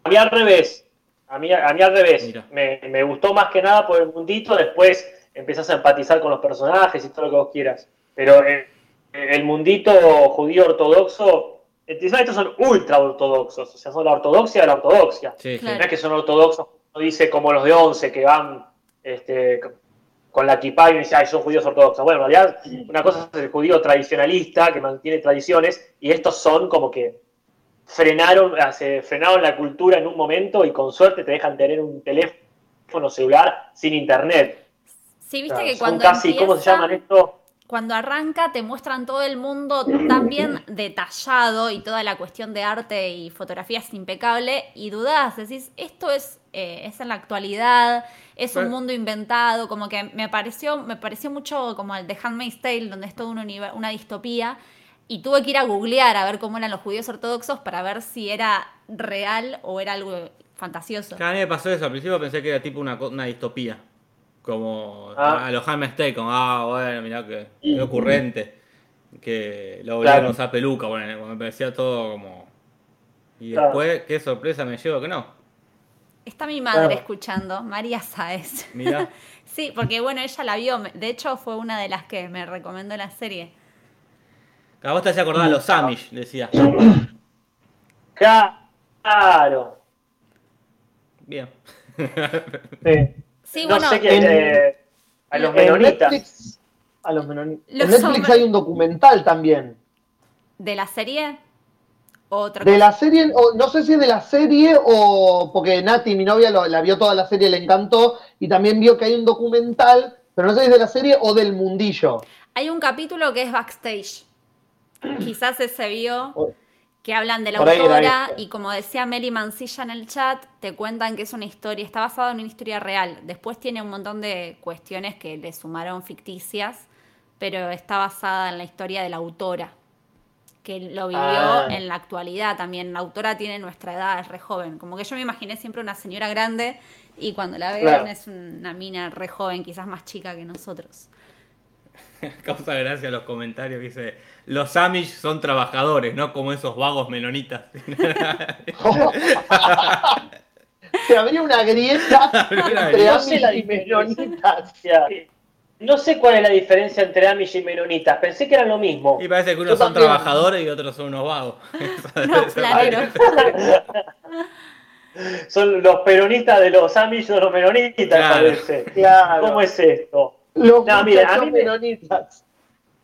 mí al revés. A mí, a mí al revés. Me, me gustó más que nada por el mundito. Después empezás a empatizar con los personajes y todo lo que vos quieras. Pero eh, el mundito judío ortodoxo. Estos son ultra ortodoxos. O sea, son la ortodoxia de la ortodoxia. sí. Claro. No es que son ortodoxos, no dice como los de 11 que van este, con la equipa y dice, ay, son judíos ortodoxos. Bueno, en realidad, una cosa es el judío tradicionalista que mantiene tradiciones, y estos son como que frenaron, se frenaron la cultura en un momento y con suerte te dejan tener un teléfono celular sin internet. Sí, O viste sea, que son cuando casi, ¿cómo se llaman esto? Cuando arranca te muestran todo el mundo tan bien detallado y toda la cuestión de arte y fotografía es impecable y dudás, decís, esto es, eh, es en la actualidad, es un mundo inventado, como que me pareció, me pareció mucho como el de Handmaid's Tale, donde es toda una, una distopía y tuve que ir a googlear a ver cómo eran los judíos ortodoxos para ver si era real o era algo fantasioso. A mí me pasó eso, al principio pensé que era tipo una, una distopía. Como Ah. a los Tale, como, ah, bueno, mirá que, qué ocurrente. Que lo volvieron a usar peluca, bueno, me parecía todo como... Y Claro. después, qué sorpresa me llevo que no. Está mi madre Claro. escuchando, María Sáez. Mirá. Sí, porque bueno, ella la vio. De hecho, fue una de las que me recomendó la serie. A vos te hacía acordar a los Amish, decía. Claro. Bien. Sí. Sí, no bueno, sé qué, en- eh, a los En menonitas. Netflix, a los menonitas. Los En Netflix hombres- hay un documental también. de la serie. Otra De cosa. la serie, o no sé si es de la serie o porque Nati, mi novia, lo- la vio toda la serie, le encantó y también vio que hay un documental, pero no sé si es de la serie o del mundillo. Hay un capítulo que es backstage. Quizás ese vio que hablan de la Por ahí era autora y como decía Meli Mancilla en el chat, te cuentan que es una historia, está basado en una historia real. Después tiene un montón de cuestiones que le sumaron ficticias, pero está basada en la historia de la autora, que lo vivió Ah. en la actualidad también. La autora tiene nuestra edad, es re joven. Como que yo me imaginé siempre una señora grande y cuando la Claro. es una mina re joven, quizás más chica que nosotros. Causa gracia los comentarios que dice, los Amish son trabajadores, no como esos vagos menonitas. Se abrió una grieta entre No Amish sé la y diferencia. menonitas. No sé cuál es la diferencia entre Amish y Menonitas. Pensé que eran lo mismo. y parece que Yo unos son también. trabajadores y otros son unos vagos. No. Son los peronistas de los Amish, son los menonitas, Claro. parece. Claro. ¿Cómo es esto? Los No, mira, a mí me- menonitas.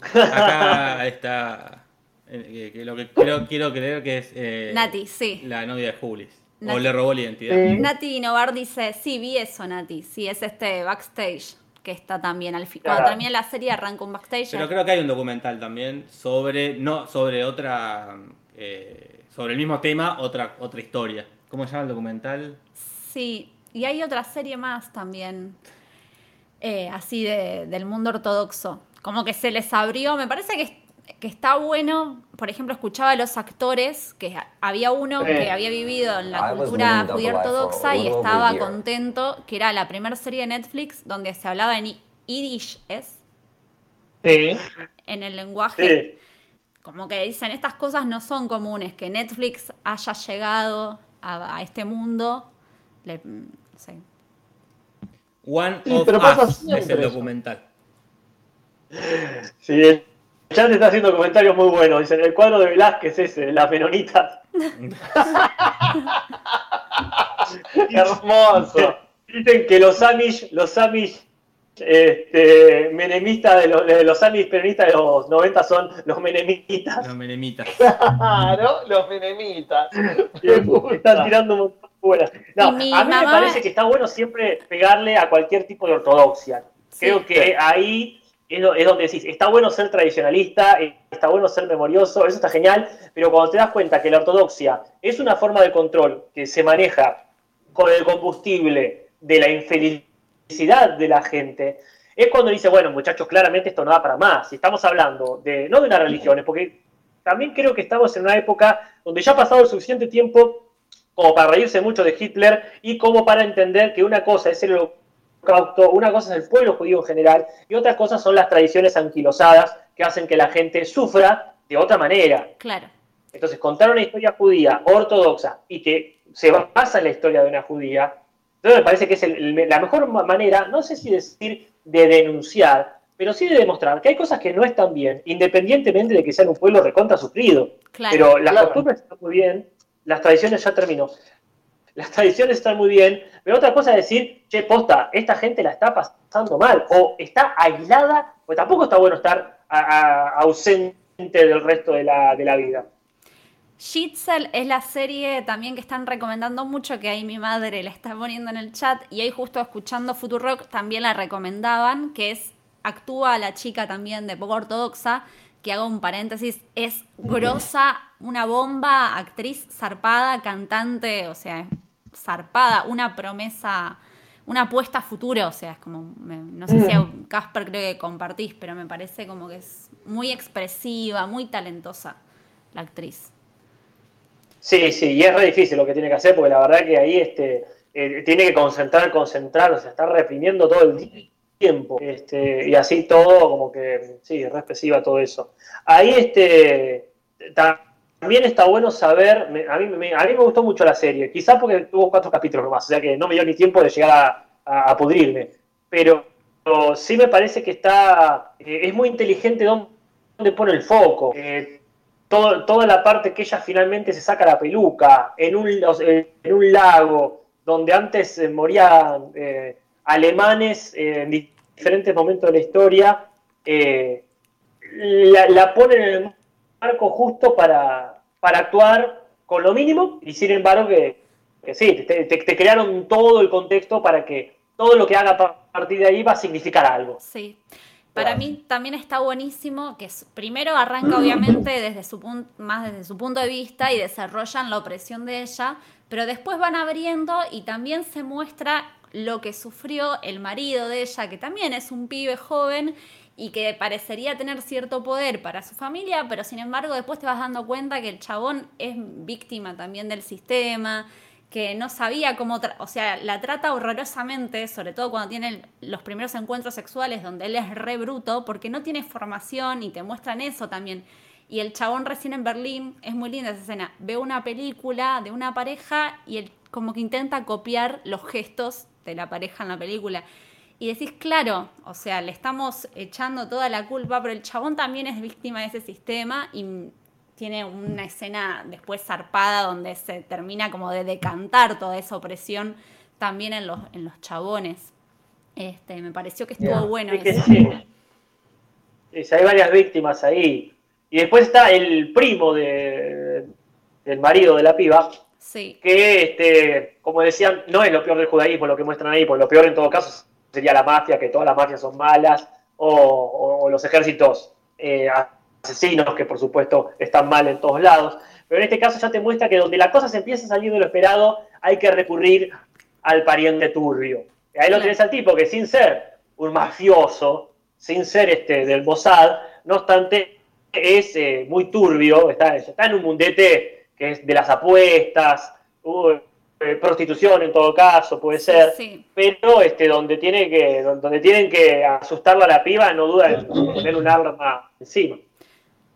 Acá está eh, que- lo que creo, quiero creer que es eh, Nati, sí. la novia de Julis. O le robó la identidad. Sí. Nati Novar dice, sí, vi eso, Nati. Sí, es este backstage que está también al final. Claro. Cuando termina la serie arranca un backstage. Pero creo que hay un documental también sobre, no, sobre otra, eh, sobre el mismo tema, otra, otra historia. ¿Cómo se llama el documental? Sí, y hay otra serie más también, eh, así de- del mundo ortodoxo. Como que se les abrió, me parece que, que está bueno. Por ejemplo, escuchaba a los actores, que había uno Sí. que había vivido en la was cultura judía ortodoxa y estaba contento, que era la primera serie de Netflix donde se hablaba en Yiddish, ¿es? Sí. En el lenguaje Sí. como que dicen estas cosas no son comunes, que Netflix haya llegado a, a este mundo, le- no sé. One Sí, of pero pasa Us es el documental. Sí, el chat está haciendo comentarios muy buenos. Dicen, el cuadro de Velázquez ese, las menonitas. Hermoso. Dicen que los Amish, los Amish este, menemistas de los, de los Amish peronistas de los 90 son los menemitas. Los menemitas. Claro, los menemitas. Están tirando un montón buenas. No, a mí me parece que está bueno siempre pegarle a cualquier tipo de ortodoxia. Creo Sí. que ahí es donde decís, está bueno ser tradicionalista, eh, está bueno ser memorioso, eso está genial, pero cuando te das cuenta que la ortodoxia es una forma de control que se maneja con el combustible de la infelicidad de la gente, es cuando dice, bueno, muchachos, claramente esto no da para más. Si estamos hablando de, no de una religión, porque también creo que estamos en una época donde ya ha pasado el suficiente tiempo como para reírse mucho de Hitler y como para entender que una cosa es el holocausto, una cosa es el pueblo judío en general y otra cosa son las tradiciones anquilosadas que hacen que la gente sufra de otra manera. Claro. Entonces, contar una historia judía ortodoxa y que se basa en la historia de una judía, entonces me parece que es la mejor manera, no sé si decir de denunciar, pero sí de demostrar que hay cosas que no están bien, independientemente de que sean un pueblo recontra sufrido. pero las costumbres están muy bien, las tradiciones ya terminó. Las tradiciones están muy bien, pero otra cosa es decir, che, posta, esta gente la está pasando mal, o está aislada, pues tampoco está bueno estar ausente del resto de la, de la vida. Shitzel es la serie también que están recomendando mucho, que ahí mi madre la está poniendo en el chat, y ahí justo escuchando Futurock también la recomendaban, que es, actúa la chica también de poco ortodoxa, que hago un paréntesis, es grosa, una bomba, actriz zarpada, cantante, o sea, zarpada, una promesa, una apuesta a futuro, o sea, es como, no sé si a Casper creo que compartís, pero me parece como que es muy expresiva, muy talentosa la actriz. Sí, sí, y es re difícil lo que tiene que hacer, porque la verdad que ahí este, eh, tiene que concentrar, concentrar, o sea, está reprimiendo todo el tiempo, este, y así todo, como que, sí, es re expresiva todo eso. Ahí, este, también está bueno saber, a, mí, me, a mí me gustó mucho la serie, quizás porque tuvo cuatro capítulos nomás, o sea que no me dio ni tiempo de llegar a, pudrirme, pero, sí me parece que está, eh, es muy inteligente donde pone el foco. Eh, toda la parte que ella finalmente se saca la peluca en un, en un lago donde antes eh, morían alemanes eh, en diferentes momentos de la historia, la, ponen en el marco justo para, para actuar con lo mínimo y sin embargo que, sí, te, crearon todo el contexto para que todo lo que haga a partir de ahí va a significar algo. Sí. Para mí también está buenísimo que primero arranca obviamente desde su más desde su punto de vista y desarrollan la opresión de ella, pero después van abriendo y también se muestra lo que sufrió el marido de ella, que también es un pibe joven y que parecería tener cierto poder para su familia, pero sin embargo después te vas dando cuenta que el chabón es víctima también del sistema, que no sabía cómo, o sea, la trata horrorosamente, sobre todo cuando tienen los primeros encuentros sexuales donde él es re bruto, porque no tiene formación y te muestran eso también. Y el chabón recién en Berlín, es muy linda esa escena, ve una película de una pareja y él como que intenta copiar los gestos de la pareja en la película. Y decís, claro, o sea, le estamos echando toda la culpa, pero el chabón también es víctima de ese sistema y tiene una escena después zarpada donde se termina como de decantar toda esa opresión también en los, en los chabones. Este, me pareció que estuvo bueno. hay varias víctimas ahí. Y después está el primo de, del marido de la piba. Sí. Que, este, como decían, no es lo peor del judaísmo lo que muestran ahí, porque lo peor en todo caso sería la mafia, que todas las mafias son malas, o, los ejércitos eh, asesinos, que por supuesto están mal en todos lados. Pero en este caso ya te muestra que donde la cosa se empieza a salir de lo esperado, hay que recurrir al pariente turbio. Y ahí lo tenés al tipo que sin ser un mafioso, sin ser este del Mossad, no obstante es eh, muy turbio, está, está en un mundete que es de las apuestas, eh, prostitución en todo caso, puede ser, pero este, donde, tiene que, donde tienen que asustarla a la piba, no duda en tener un arma encima.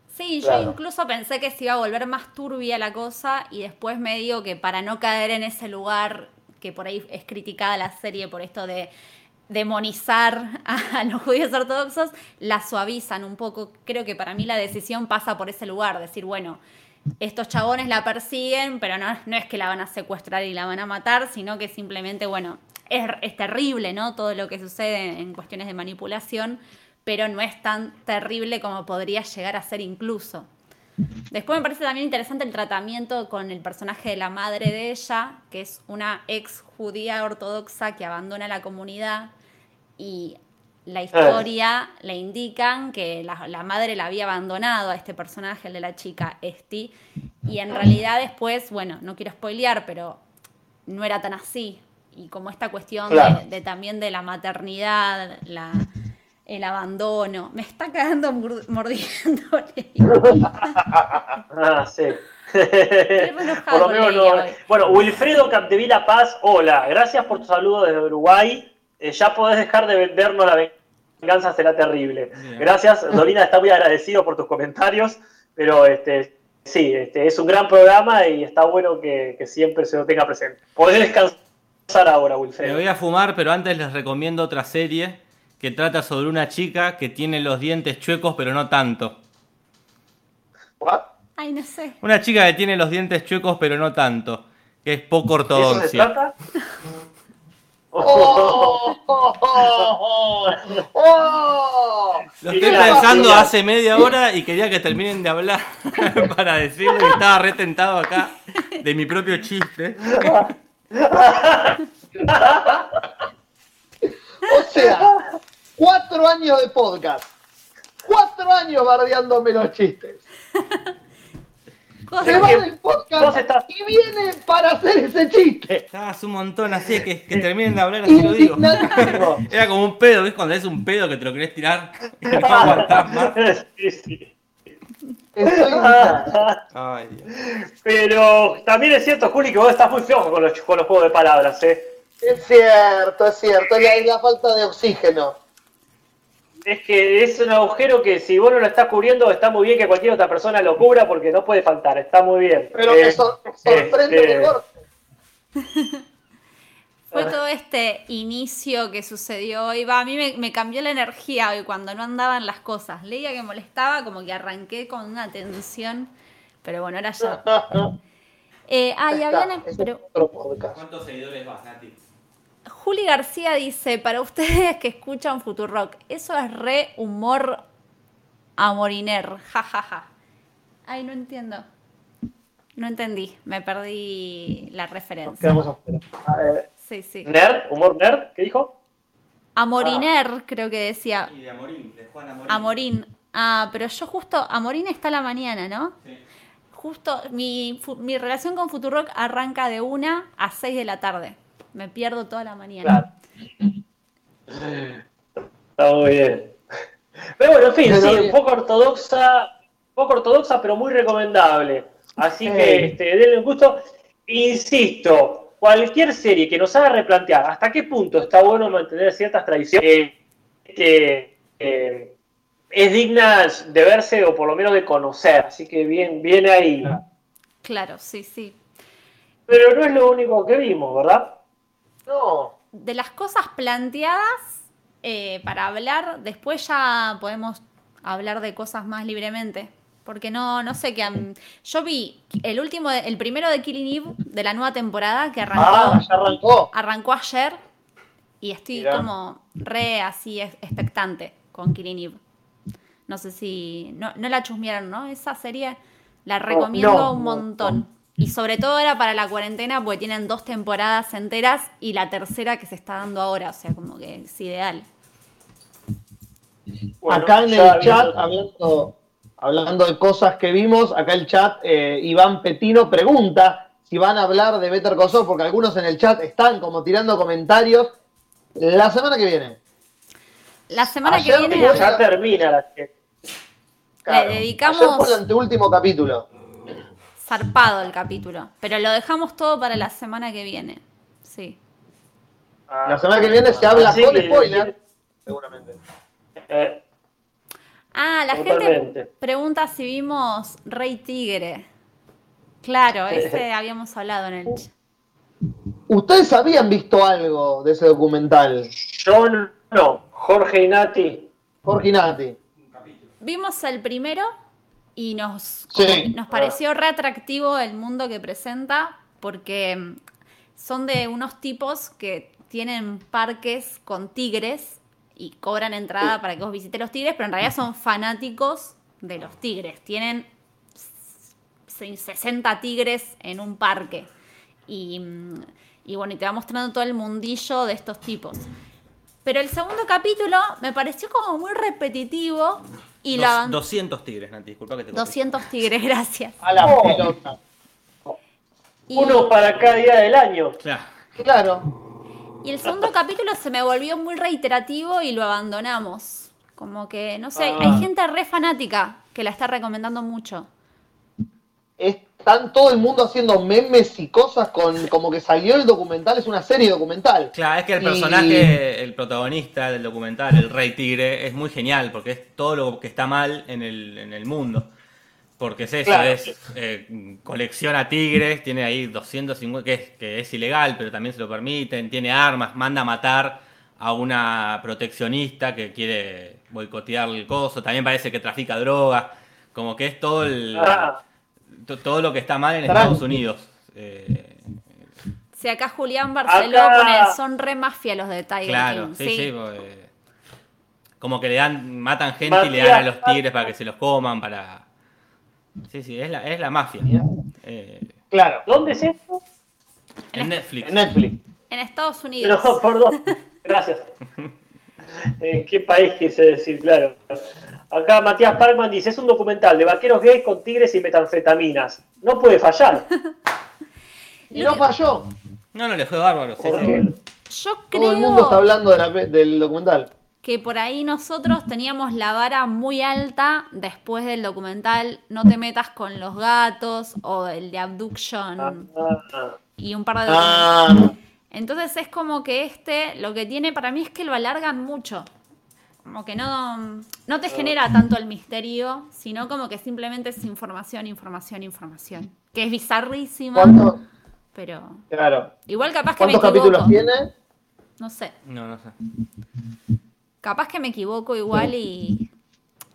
Sí, yo incluso pensé que se iba a volver más turbia la cosa y después me digo que para no caer en ese lugar que por ahí es criticada la serie por esto de demonizar a los judíos ortodoxos, la suavizan un poco. Creo que para mí la decisión pasa por ese lugar, decir, bueno, estos chabones la persiguen, pero no, es que la van a secuestrar y la van a matar, sino que simplemente, bueno, es, es terrible, ¿no? Todo lo que sucede en cuestiones de manipulación, pero no es tan terrible como podría llegar a ser incluso. Después me parece también interesante el tratamiento con el personaje de la madre de ella, que es una ex judía ortodoxa que abandona la comunidad y la historia le indican que la, madre la había abandonado a este personaje, el de la chica Esti, y en realidad después, bueno, no quiero spoilear, pero no era tan así. y como esta cuestión Claro. de, de también de la maternidad, la, el abandono. Me está cagando mordiendo. Ah, sí. Por lo menos no. Bueno, Wilfredo Capdevila Paz, hola. Gracias por tu saludo desde Uruguay. Eh, ya podés dejar de vendernos la venganza, será terrible. Bien. Gracias, Dolina está muy agradecido por tus comentarios, pero este, sí, este, es un gran programa y está bueno que, que siempre se lo tenga presente. Podés descansar ahora, Me Wilfredo. voy a fumar, pero antes les recomiendo otra serie que trata sobre una chica que tiene los dientes chuecos, pero no tanto. ¿What? Ay, no sé. Una chica que tiene los dientes chuecos, pero no tanto. Que es poco ¿De eso se ortodoncia. trata? ¡Oh! ¡Oh! ¡Oh! ¡Oh! Lo estoy pensando hace media hora y quería que terminen de hablar para decirle que estaba retentado acá de mi propio chiste. O sea, cuatro años de podcast. Cuatro años bardeándome los chistes. Se va del podcast vos estás- y viene para hacer ese chiste. Estabas un montón así que, que terminen de hablar así lo digo. Era como un pedo, ¿ves? Cuando es un pedo que te lo querés tirar y no aguantás más. Sí, sí. Ay, Dios. Pero también es cierto, Juli, que vos estás muy flojo con los, con los juegos de palabras, ¿eh? Es cierto, es cierto. Es la, la falta de oxígeno. Es que es un agujero que si vos no lo estás cubriendo, está muy bien que cualquier otra persona lo cubra porque no puede faltar, está muy bien. Pero Eh, me, sor- me sorprende este, que corte. Fue todo este inicio que sucedió hoy. Va, a mí me, me cambió la energía hoy cuando no andaban las cosas. Leía que molestaba, como que arranqué con una tensión. Pero bueno, ahora ya. Eh, ah, y habían. pero- otro podcast. ¿Cuántos seguidores vas, Nati? Juli García dice: Para ustedes que escuchan Futurock, eso es re humor amoriner. Ja, ja, ja. Ay, no entiendo. No entendí. Me perdí la referencia. Quedamos afuera. eh, Sí, sí. nerd, humor nerd, ¿qué dijo? Amoriner, creo que decía. Y de Amorín, de Juan Amorín. Amorín. Ah, pero yo justo, Amorín está a la mañana, ¿no? Sí. Justo, mi, mi relación con Futurock arranca de una a 6 de la tarde. Me pierdo toda la mañana. Está muy bien. Pero bueno, en fin, sí, bien. un poco ortodoxa, un poco ortodoxa, pero muy recomendable. Así Sí. que este, denle un gusto. Insisto, cualquier serie que nos haga replantear hasta qué punto está bueno mantener ciertas tradiciones, eh, que, eh, es digna de verse o por lo menos de conocer. Así que bien, viene ahí. Claro, sí, sí. Pero no es lo único que vimos, ¿verdad? No. De las cosas planteadas eh, para hablar, después ya podemos hablar de cosas más libremente. Porque no, no sé qué. Yo vi el último, el primero de Killing Eve de la nueva temporada que arrancó. Ah, ya arrancó. arrancó ayer y estoy Mirá. como re así ex- expectante con Killing Eve. No sé si. No, no la chusmearon, ¿no? Esa serie la recomiendo no, un montón. Y sobre todo era para la cuarentena porque tienen dos temporadas enteras y la tercera que se está dando ahora. O sea, como que es ideal. Bueno, acá en el chat, hablando, hablando de cosas que vimos, acá el chat, eh, Iván Petino pregunta si van a hablar de Better Call Saul, porque algunos en el chat están como tirando comentarios. La semana que viene. La semana Ayer que viene ya termina la serie. le dedicamos Ayer fue el anteúltimo capítulo. Zarpado el capítulo. Pero lo dejamos todo para la semana que viene. Sí. La semana que viene se habla Así con spoiler. Seguramente. Eh, Ah, la gente pregunta si vimos Rey Tigre. Claro, ese habíamos hablado en el chat. ¿Ustedes habían visto algo de ese documental? yo no, Jorge y Nati. Jorge Nati. Vimos el primero y nos, Sí. nos pareció re atractivo el mundo que presenta porque mm, son de unos tipos que tienen parques con tigres y cobran entrada para que vos visites los tigres, pero en realidad son fanáticos de los tigres. Tienen s- 60 tigres en un parque. Y, mm, y bueno, y te va mostrando todo el mundillo de estos tipos. Pero el segundo capítulo me pareció como muy repetitivo y Dos- la 200 tigres, Nati, disculpa que te corté. 200 tigres, gracias. A la Oh. pelota. Y, Uno para cada día del año. Claro. Claro. Y el segundo capítulo se me volvió muy reiterativo y lo abandonamos. Como que, no sé, hay- Ah. hay gente re fanática que la está recomendando mucho. Están todo el mundo haciendo memes y cosas con como que salió el documental, es una serie documental. Claro, es que el Y- personaje, el protagonista del documental, el Rey Tigre, es muy genial porque es todo lo que está mal en el, en el mundo. Porque es eso, Claro. es eh, colecciona tigres, tiene ahí 250, que es, que es ilegal, pero también se lo permiten, tiene armas, manda a matar a una proteccionista que quiere boicotear el coso, también parece que trafica drogas, como que es todo el, Ah. To- todo lo que está mal en. Estados Unidos. Eh, Si acá Julián Barceló Acá- pone, son re mafia los de Tiger Claro, King. sí, sí. porque como que le dan, matan gente y le dan a los tigres para que se los coman, para... Sí, sí, es la, es la mafia. Eh, Claro, ¿Dónde es esto? en Netflix. en Netflix. En Estados Unidos. No, perdón. Gracias. ¿En qué país quise decir? Claro. Acá Matías Parkman dice, es un documental de vaqueros gays con tigres y metanfetaminas. No puede fallar. Y no falló. No, no, le fue bárbaro. sí, sí. Porque Yo Todo el mundo está creo hablando de la pe- del documental. que por ahí nosotros teníamos la vara muy alta después del documental No te metas con los gatos o el de Abduction ah, y un par de Ah, Entonces es como que este, lo que tiene para mí es que lo alargan mucho. Como que no, no te genera tanto el misterio, sino como que simplemente es información, información, información. Que es bizarrísima, ¿cuánto- pero Claro. igual capaz que me ¿Cuántos equivoco. capítulos tiene? No sé, No, no sé. capaz que me equivoco igual y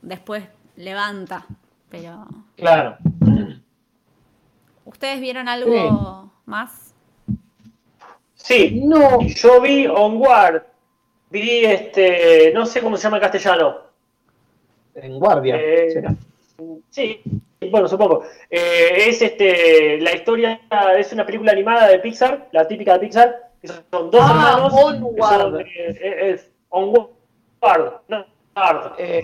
después levanta. Pero, Claro. ¿ustedes vieron algo más? sí, No. yo vi Onward. Vi este, no sé cómo se llama en castellano. En guardia. Eh, será. Sí, bueno, supongo. Eh, es este, la historia, es una película animada de Pixar, la típica de Pixar, que son dos Ah, hermanos. Onward. son, eh, eh, es Onward, no, Onward, Eh,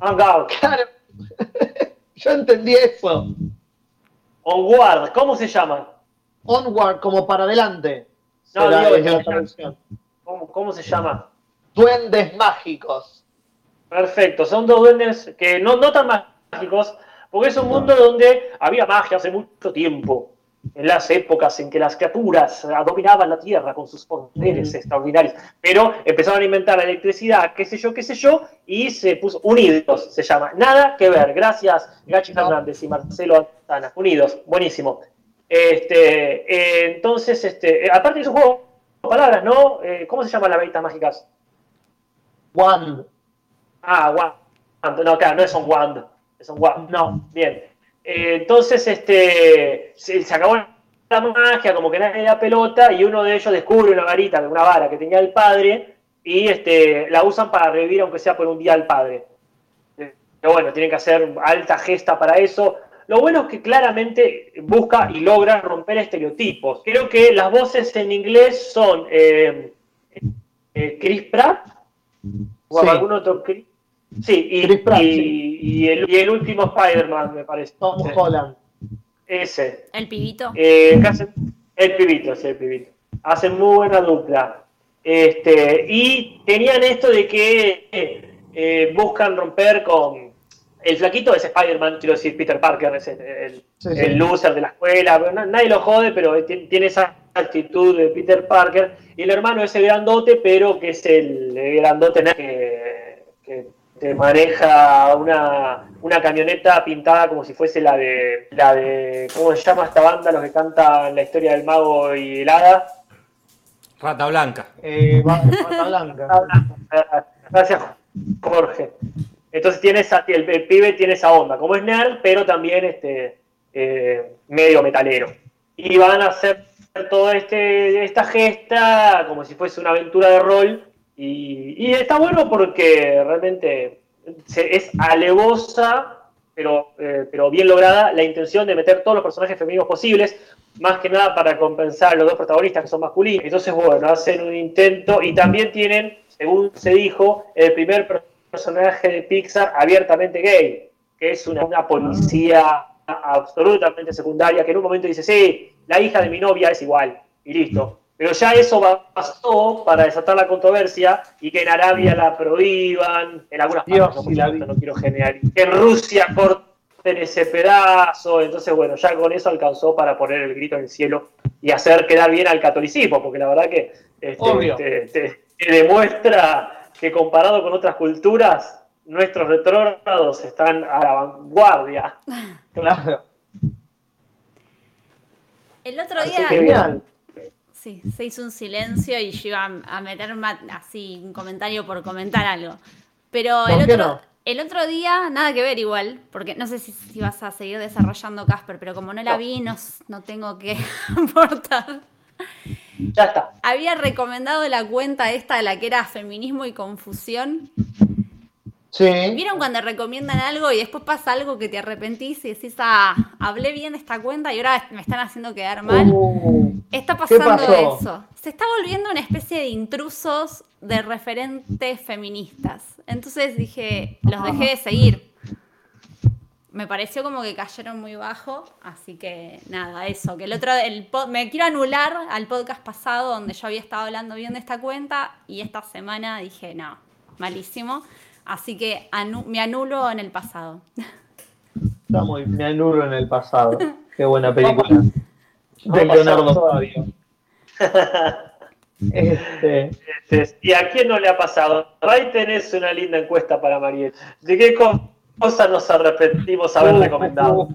Onward, claro. Yo entendí eso. Onward, ¿cómo se llama? Onward, como para adelante. No, digo, la ya- traducción. ¿Cómo, cómo se llama? Duendes mágicos. Perfecto, son dos duendes que no, no tan mágicos, porque es un mundo donde había magia hace mucho tiempo, en las épocas en que las criaturas dominaban la tierra con sus poderes extraordinarios, pero empezaron a inventar la electricidad, qué sé yo, qué sé yo, y se puso Unidos, se llama. Nada que ver, gracias Gachi. Fernández y Marcelo Antana. Unidos, buenísimo. Este, eh, entonces, este, eh, aparte de su juego de palabras, ¿no? Eh, ¿Cómo se llaman las varitas mágicas? Wand. Ah, Wand. No, claro, no es un Wand. Es un Wand. No, bien. Eh, entonces, este, se, se acabó la magia, como que nadie da pelota, y uno de ellos descubre una varita, una vara que tenía el padre, y este, la usan para revivir, aunque sea por un día al padre. Eh, Pero bueno, tienen que hacer alta gesta para eso. Lo bueno es que claramente busca y logra romper estereotipos. Creo que las voces en inglés son eh, Chris Pratt, o Sí. algún otro Chris. Sí, y, Chris Pratt, y- sí. y el, y el último Spider-Man, me parece. Tom Sí. Holland. Ese. El pibito. Eh, el pibito, sí, el pibito. Hacen muy buena dupla. Este, y tenían esto de que eh, eh, buscan romper con. El flaquito es Spider-Man, quiero decir, Peter Parker, es el, el- Sí, sí. el loser de la escuela. nadie lo jode, pero ti- tiene esa actitud de Peter Parker. Y el hermano es el grandote, pero que es el, grandote que, que te maneja una, una camioneta pintada como si fuese la de, la de. ¿Cómo se llama esta banda? Los que cantan la historia del mago y el hada. Rata Blanca. Eh, Bata Blanca. Gracias, Jorge. Entonces tiene esa, el, el pibe tiene esa onda, como es nerd, pero también este eh, medio metalero. Y van a hacer toda este, esta gesta como si fuese una aventura de rol. Y, está bueno porque realmente es alevosa, pero, eh, pero bien lograda, la intención de meter todos los personajes femeninos posibles, más que nada para compensar a los dos protagonistas que son masculinos. Entonces, bueno, hacen un intento y también tienen, según se dijo, el primer personaje de Pixar abiertamente gay, que es una policía absolutamente secundaria, que en un momento dice, sí, la hija de mi novia es igual, y listo. pero ya eso pasó para desatar la controversia y que en Arabia la prohíban, en algunas partes, no, no quiero generar, que en Rusia corten ese pedazo, entonces bueno, ya con eso alcanzó para poner el grito en el cielo y hacer quedar bien al catolicismo, porque la verdad que este, te, demuestra que comparado con otras culturas, nuestros retrógrados están a la vanguardia. Claro. El otro día. Sí, se hizo un silencio y yo iba a meter así un comentario por comentar algo. Pero el otro, el otro día, nada que ver igual, porque no sé si, si vas a seguir desarrollando Casper, pero como no la vi, no, no tengo que aportar. Ya está. Había recomendado la cuenta esta de la que era feminismo y confusión. Sí. ¿Vieron cuando recomiendan algo y después pasa algo que te arrepentís y decís, ah, hablé bien de esta cuenta y ahora me están haciendo quedar mal? Uh, Está pasando eso. Se está volviendo una especie de intrusos de referentes feministas. Entonces dije, los dejé de seguir. Me pareció como que cayeron muy bajo, así que nada, eso. Que el otro, el me quiero anular al podcast pasado donde yo había estado hablando bien de esta cuenta y esta semana dije, no, malísimo. Así que me anulo en el pasado. Está muy, me anulo en el pasado. Qué buena película. de Leonardo Fabio. Este. este... ¿Y a quién no le ha pasado? Ahí tenés una linda encuesta para Mariel. ¿De qué cosa nos arrepentimos haber recomendado?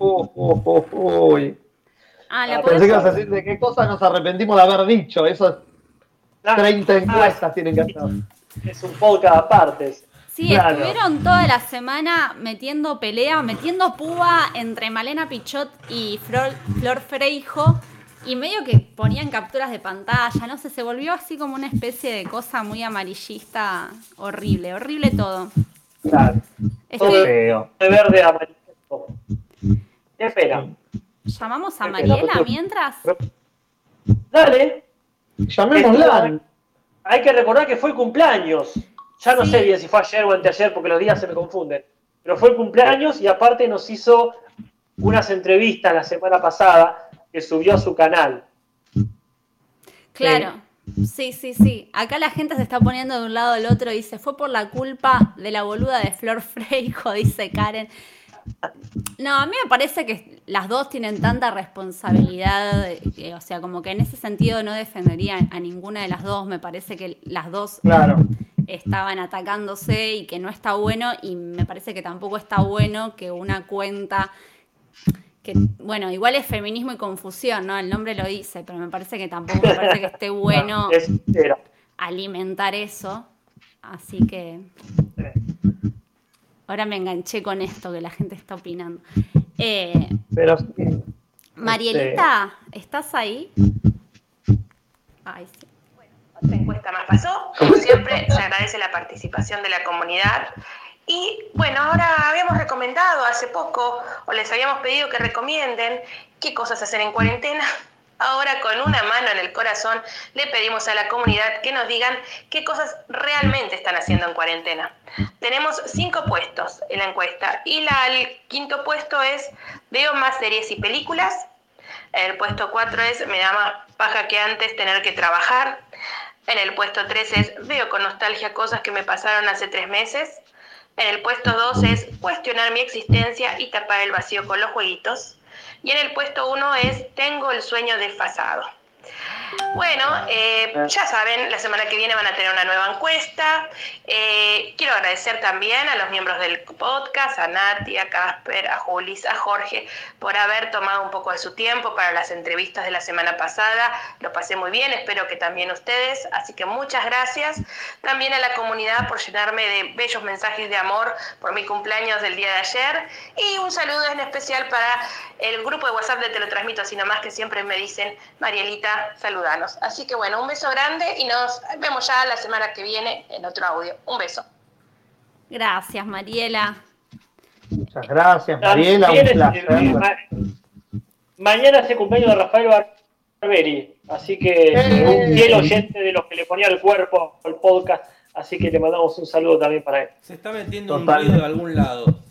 ah, ¿la Pensé que ibas a decir de qué cosa nos arrepentimos de haber dicho. Esas 30 ah, encuestas tienen que hacer. Es un podcast aparte. Sí, estuvieron toda la semana metiendo pelea, metiendo púa entre Malena Pichot y Flor, Flor Freijo. Y medio que ponían capturas de pantalla, no sé, se volvió así como una especie de cosa muy amarillista, horrible, horrible todo. Claro. todo feo. De verde amarillo. Qué pena. ¿Llamamos a Mariela mientras? Dale. Llamémosla. Hay que recordar que fue cumpleaños. Ya no sé bien si fue ayer o anteayer porque los días se me confunden. Pero fue el cumpleaños y aparte nos hizo unas entrevistas la semana pasada que subió a su canal. Claro. Sí, sí, sí. Acá la gente se está poniendo de un lado al otro y dice, fue por la culpa de la boluda de Flor Freijo, dice Karen. No, a mí me parece que las dos tienen tanta responsabilidad, o sea, como que en ese sentido no defendería a ninguna de las dos, me parece que las dos claro estaban atacándose y que no está bueno y me parece que tampoco está bueno que una cuenta que bueno, igual es feminismo y confusión, ¿no? El nombre lo dice, pero me parece que tampoco me parece que esté bueno alimentar eso. Así que ahora me enganché con esto que la gente está opinando. Eh, pero Marielita, ¿estás ahí? Ay, sí. Otra encuesta más pasó. Como siempre, se agradece la participación de la comunidad. Y bueno, ahora habíamos recomendado hace poco, o les habíamos pedido que recomienden qué cosas hacer en cuarentena. Ahora con una mano en el corazón le pedimos a la comunidad que nos digan qué cosas realmente están haciendo en cuarentena. Tenemos cinco puestos en la encuesta y el quinto puesto es veo más series y películas. El puesto cuatro es me da más paja que antes tener que trabajar. En el puesto 3 es veo con nostalgia cosas que me pasaron hace tres meses. En el puesto 2 es cuestionar mi existencia y tapar el vacío con los jueguitos. Y en el puesto 1 es tengo el sueño desfasado. Bueno, eh, ya saben, la semana que viene van a tener una nueva encuesta. Eh, quiero agradecer también a los miembros del podcast, a Nati, a Casper, a Julis, a Jorge, por haber tomado un poco de su tiempo para las entrevistas de la semana pasada. Lo pasé muy bien, espero que también ustedes. Así que muchas gracias. También a la comunidad por llenarme de bellos mensajes de amor por mi cumpleaños del día de ayer. Y un saludo en especial para el grupo de WhatsApp de Te lo transmito, así nomás que siempre me dicen, Marielita, saludanos. Así que bueno, un beso grande y nos vemos ya la semana que viene en otro audio. Un beso. Gracias, Mariela. Muchas gracias, Mariela. Un placer. Mañana es el cumpleaños de Rafael Barberi, así que un fiel oyente de los que le ponía el cuerpo al podcast, así que le mandamos un saludo también para él. Se está metiendo un ruido de algún lado.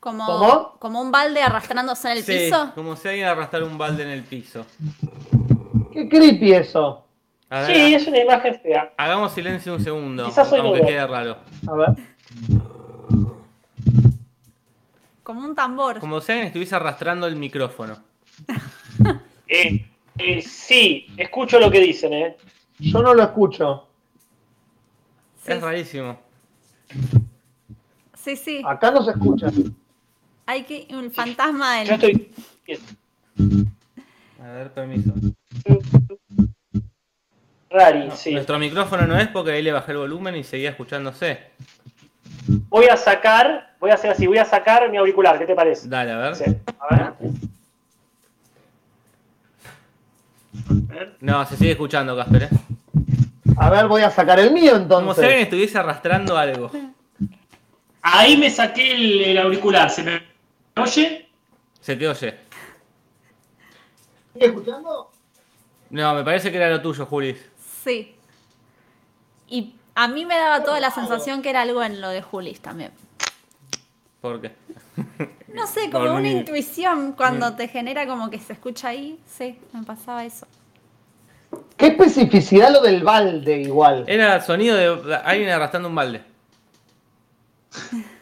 Como, un balde arrastrándose en el sí, piso. Como si alguien arrastrara un balde en el piso. Qué creepy eso. Ver, Sí, es una imagen fea. Hagamos silencio un segundo, Quizás soy aunque nudo. quede raro. A ver. Como un tambor. Como si alguien estuviese arrastrando el micrófono. Eh, eh, sí, escucho lo que dicen, ¿eh? Yo no lo escucho. Sí, Es rarísimo. sí, sí. Acá no se escucha. Hay que. Un fantasma Yo del. estoy. A ver, permiso. Rari, sí. Nuestro micrófono no es porque ahí le bajé el volumen y seguía escuchándose. Voy a sacar, voy a hacer así, voy a sacar mi auricular, ¿qué te parece? Dale, a ver. Sí. A ver. No, se sigue escuchando, Casper. ¿eh? A ver, voy a sacar el mío Como si alguien entonces. estuviese arrastrando algo. Ahí me saqué el, el auricular. ¿Se me oye? Se te oye. ¿Sigue escuchando? No, me parece que era lo tuyo, Juli. Sí. Y a mí me daba toda la sensación que era algo en lo de Julis también. ¿Por qué? No sé, como Por una mí. intuición cuando te genera como que se escucha ahí. Sí, me pasaba eso. ¿Qué especificidad lo del balde igual? Era el sonido de alguien arrastrando un balde.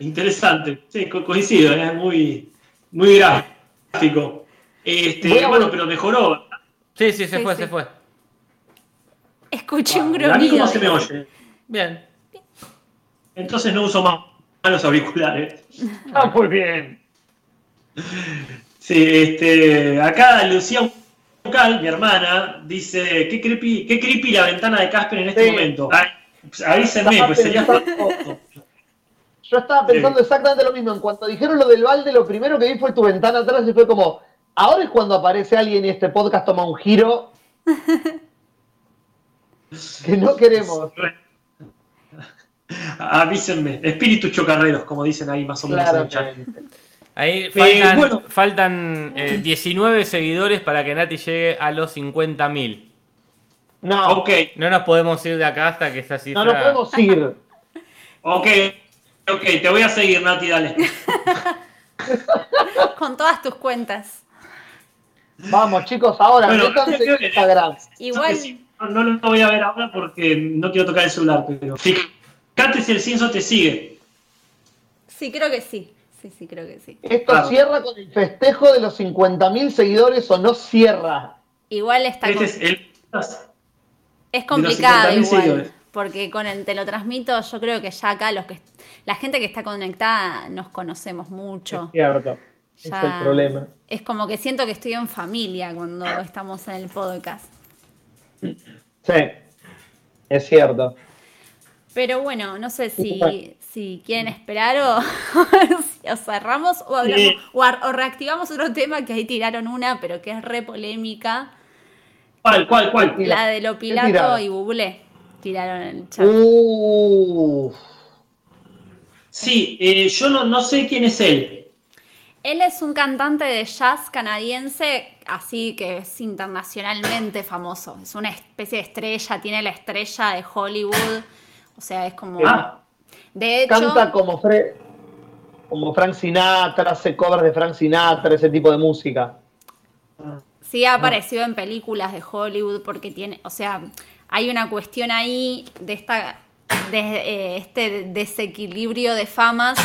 Interesante. Sí, co- coincido. Es muy, muy gráfico. Este, bueno, pero mejoró. Sí, sí, se Sí, fue, sí. se fue. Escuché un ¿A mí gruñido. cómo se me oye? Bien. Entonces no uso más los auriculares. Ah, muy bien. Sí, este, acá Lucía Bucal, mi hermana, dice, qué creepy, qué creepy la ventana de Casper en este Sí. momento. Ay, pues, avísenme, pues sería pensando- Yo estaba pensando exactamente lo mismo. En cuanto dijeron lo del balde, lo primero que vi fue tu ventana atrás y fue como, ahora es cuando aparece alguien y este podcast toma un giro que no queremos. Avísenme, espíritus chocarreros, como dicen ahí más o menos en el chat. Ahí faltan, bueno. faltan eh, 19 seguidores para que Nati llegue a los 50.000. No, Ok, No nos podemos ir de acá hasta que esa cifra... no, no podemos ir. ok, ok, te voy a seguir, Nati, dale. Con todas tus cuentas. Vamos, chicos, ahora Bueno, que- Instagram. Igual, Sí, No, no lo voy a ver ahora porque no quiero tocar el celular, pero fíjate si el Cinso te sigue. sí, creo que sí. Sí, sí, creo que sí. ¿Esto Claro. cierra con el festejo de los 50.000 seguidores o no cierra? Igual está Este con- es el... Es complicado 50.000 igual, seguidores. Porque con el te lo transmito, yo creo que ya acá los que la gente que está conectada nos conocemos mucho. cierto. Ese Ya- es el problema. Es como que siento que estoy en familia cuando estamos en el podcast. Sí, es cierto. Pero bueno, no sé si, si quieren esperar o, si o cerramos o, hablamos, Sí. o, o reactivamos otro tema que ahí tiraron una, pero que es re polémica. ¿Cuál, cuál, cuál? La de lo ¿qué Pilato y Bublé. Tiraron en el chat. Uh, Sí, eh, yo no, no sé quién es él. Él es un cantante de jazz canadiense, así que es internacionalmente famoso. Es una especie de estrella, tiene la estrella de Hollywood. O sea, es como. Ah, De hecho, canta como, Fre- como Frank Sinatra, hace covers de Frank Sinatra, ese tipo de música. sí ha aparecido en películas de Hollywood porque tiene. O sea, hay una cuestión ahí de esta. de eh, este desequilibrio de famas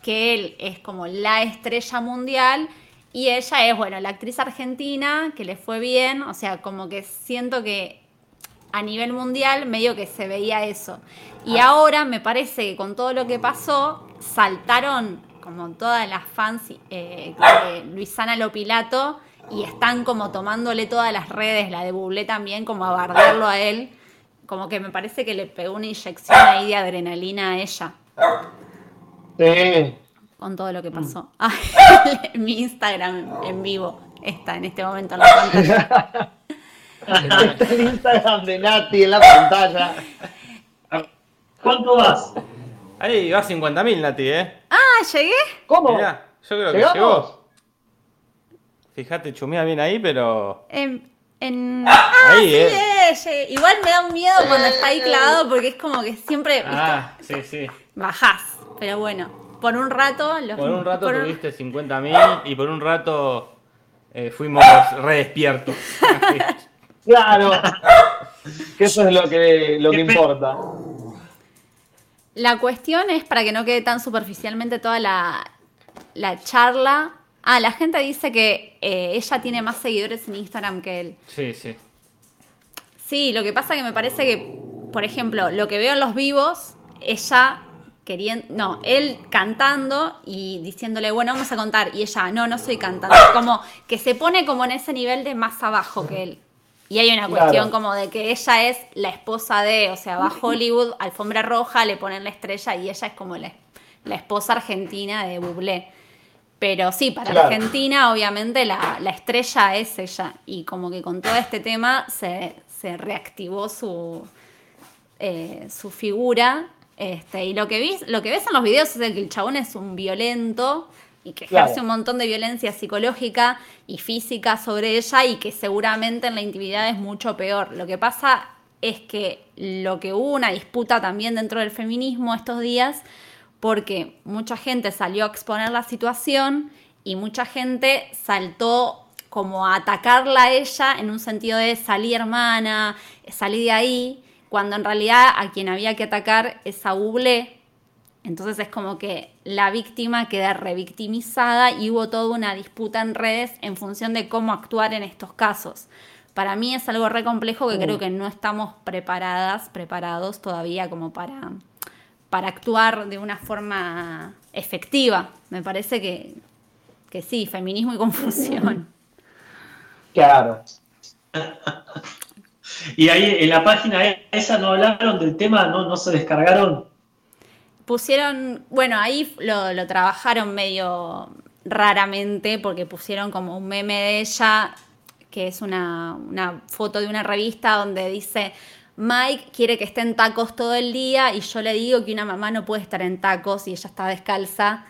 que él es como la estrella mundial y ella es, bueno, la actriz argentina que le fue bien, o sea, como que siento que a nivel mundial medio que se veía eso. Y ahora me parece que con todo lo que pasó, saltaron como todas las fans eh, de Luisana Lopilato y están como tomándole todas las redes, la de Bublé también, como a bardearlo a él. Como que me parece que le pegó una inyección ahí de adrenalina a ella Sí. con todo lo que pasó. Mi Instagram en vivo está en este momento en la pantalla. Está el Instagram de Nati en la pantalla. ¿Cuánto vas? Ahí va 50.000, Nati, ¿eh? Ah, llegué. ¿Cómo? Mirá, yo creo que ¿Llegamos? llegó. Fíjate, chumea bien ahí, pero... En, en- Ah, Ahí, sí, ¿eh? llegué. Igual me da un miedo cuando está ahí clavado porque es como que siempre ¿viste? Ah, sí, sí. bajás. Pero bueno, por un rato. los- Por un rato por un- tuviste 50.000 y por un rato eh, fuimos re despiertos. Claro. que eso es lo que, lo que importa. La cuestión es, para que no quede tan superficialmente toda la, la charla. Ah, la gente dice que eh, ella tiene más seguidores en Instagram que él. Sí, sí. Sí, lo que pasa que me parece que, por ejemplo, lo que veo en los vivos, ella queriendo, no, él cantando y diciéndole, bueno, vamos a contar, y ella, no, no soy cantante, como que se pone como en ese nivel de más abajo que él. Y hay una cuestión Claro. como de que ella es la esposa de, o sea, va a Hollywood, alfombra roja, le ponen la estrella y ella es como la, la esposa argentina de Bublé. Pero sí, para Claro. Argentina obviamente la, la estrella es ella. Y como que con todo este tema se, se reactivó su, eh, su figura. Este, y lo que, vis, lo que ves en los videos es de que el chabón es un violento y que ejerce Claro. un montón de violencia psicológica y física sobre ella y que seguramente en la intimidad es mucho peor. Lo que pasa es que lo que hubo una disputa también dentro del feminismo estos días porque mucha gente salió a exponer la situación y mucha gente saltó como a atacarla a ella en un sentido de salí hermana, salí de ahí, cuando en realidad a quien había que atacar es a Bublé. Entonces es como que la víctima queda revictimizada y hubo toda una disputa en redes en función de cómo actuar en estos casos. Para mí es algo re complejo que creo que no estamos preparadas, preparados todavía como para, para actuar de una forma efectiva. Me parece que, que sí, feminismo y confusión. Claro. Y ahí en la página esa no hablaron del tema, no, no se descargaron. Pusieron, bueno, ahí lo, lo trabajaron medio raramente porque pusieron como un meme de ella, que es una, una foto de una revista donde dice, Mike quiere que esté en tacos todo el día y yo le digo que una mamá no puede estar en tacos y ella está descalza.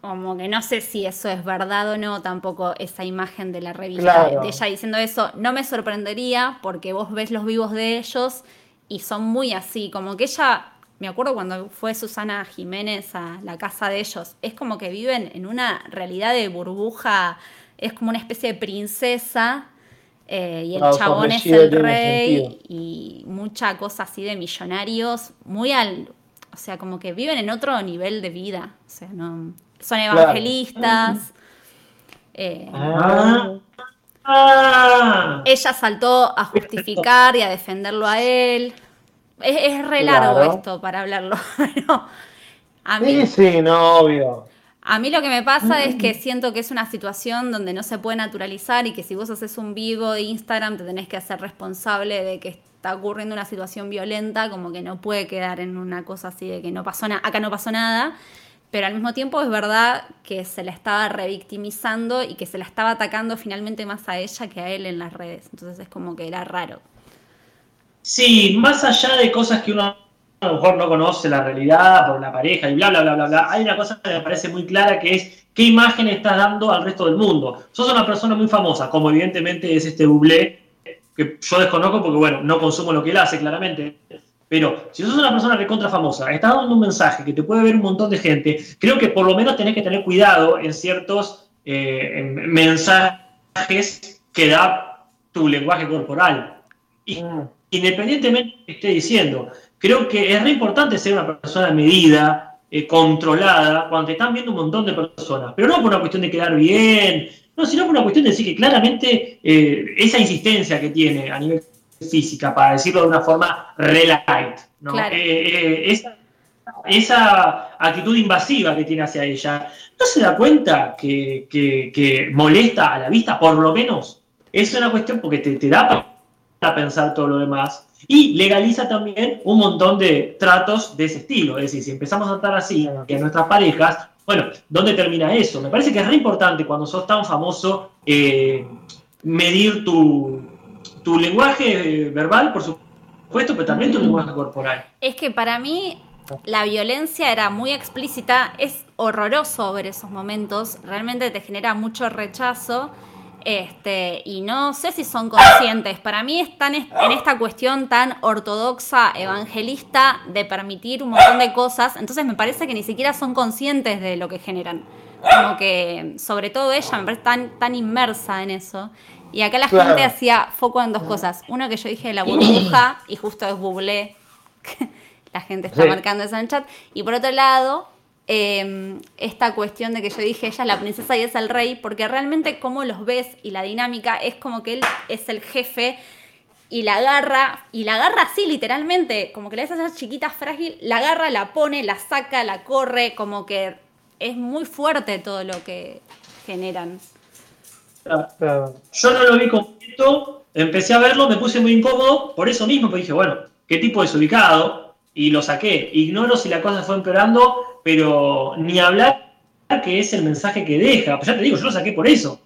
Como que no sé si eso es verdad o no, tampoco esa imagen de la revista Claro. de ella diciendo eso. No me sorprendería porque vos ves los vivos de ellos y son muy así, como que ella, me acuerdo cuando fue Susana Jiménez a la casa de ellos, es como que viven en una realidad de burbuja, es como una especie de princesa eh, y el chabón es el rey y mucha cosa así de millonarios, muy al, o sea, como que viven en otro nivel de vida, o sea, no, son evangelistas. eh, Ah, Ah, ella saltó a justificar y a defenderlo a él. Es, es re largo Claro. esto para hablarlo, pero a mí, sí, sí, no, obvio. A mí lo que me pasa es que siento que es una situación donde no se puede naturalizar y que si vos haces un vivo de Instagram te tenés que hacer responsable de que está ocurriendo una situación violenta, como que no puede quedar en una cosa así de que no pasó nada, acá no pasó nada. Pero al mismo tiempo es verdad que se la estaba revictimizando y que se la estaba atacando finalmente más a ella que a él en las redes. Entonces es como que era raro. sí, más allá de cosas que uno a lo mejor no conoce la realidad por la pareja y bla, bla, bla, bla, bla, hay una cosa que me parece muy clara que es qué imagen estás dando al resto del mundo. Sos una persona muy famosa, como evidentemente es este Bublé, que yo desconozco porque, bueno, no consumo lo que él hace, claramente. Pero si sos una persona recontra famosa, estás dando un mensaje que te puede ver un montón de gente, creo que por lo menos tenés que tener cuidado en ciertos eh, en mensajes que da tu lenguaje corporal. Y Mm. independientemente de lo que esté diciendo, creo que es re importante ser una persona medida, eh, controlada, cuando te están viendo un montón de personas. Pero no por una cuestión de quedar bien, no, sino por una cuestión de decir que claramente eh, esa insistencia que tiene a nivel física, para decirlo de una forma re light, ¿no? Claro. Eh, esa, esa actitud invasiva que tiene hacia ella, ¿no se da cuenta que, que- que molesta a la vista, por lo menos? Es una cuestión porque te, te da pa- para pensar todo lo demás y legaliza también un montón de tratos de ese estilo. Es decir, si empezamos a tratar así a nuestras parejas, bueno, ¿dónde termina eso? Me parece que es re importante cuando sos tan famoso eh, medir tu, tu lenguaje eh, verbal, por supuesto, pero también tu lenguaje corporal. Es que para mí la violencia era muy explícita, es horroroso ver esos momentos, realmente te genera mucho rechazo. Este, y no sé si son conscientes. Para mí están en esta cuestión tan ortodoxa, evangelista, de permitir un montón de cosas. Entonces me parece que ni siquiera son conscientes de lo que generan. como que, sobre todo ella, me parece tan, tan inmersa en eso. Y acá la Claro. gente hacía foco en dos cosas. Uno que yo dije de la burbuja, y justo es Bublé. la gente está Sí. marcando eso en el chat. Y por otro lado, eh, esta cuestión de que yo dije, ella es la princesa y es el rey, porque realmente como los ves y la dinámica es como que él es el jefe y la agarra, y la agarra así literalmente, como que la ves esa chiquita frágil, la agarra, la pone, la saca, la corre, como que es muy fuerte todo lo que generan. Claro. Yo no lo vi completo, empecé a verlo, me puse muy incómodo, por eso mismo, pues dije, bueno, qué tipo desubicado, y lo saqué. Ignoro si la cosa fue empeorando, pero ni hablar que es el mensaje que deja. Pues ya te digo, yo lo saqué por eso.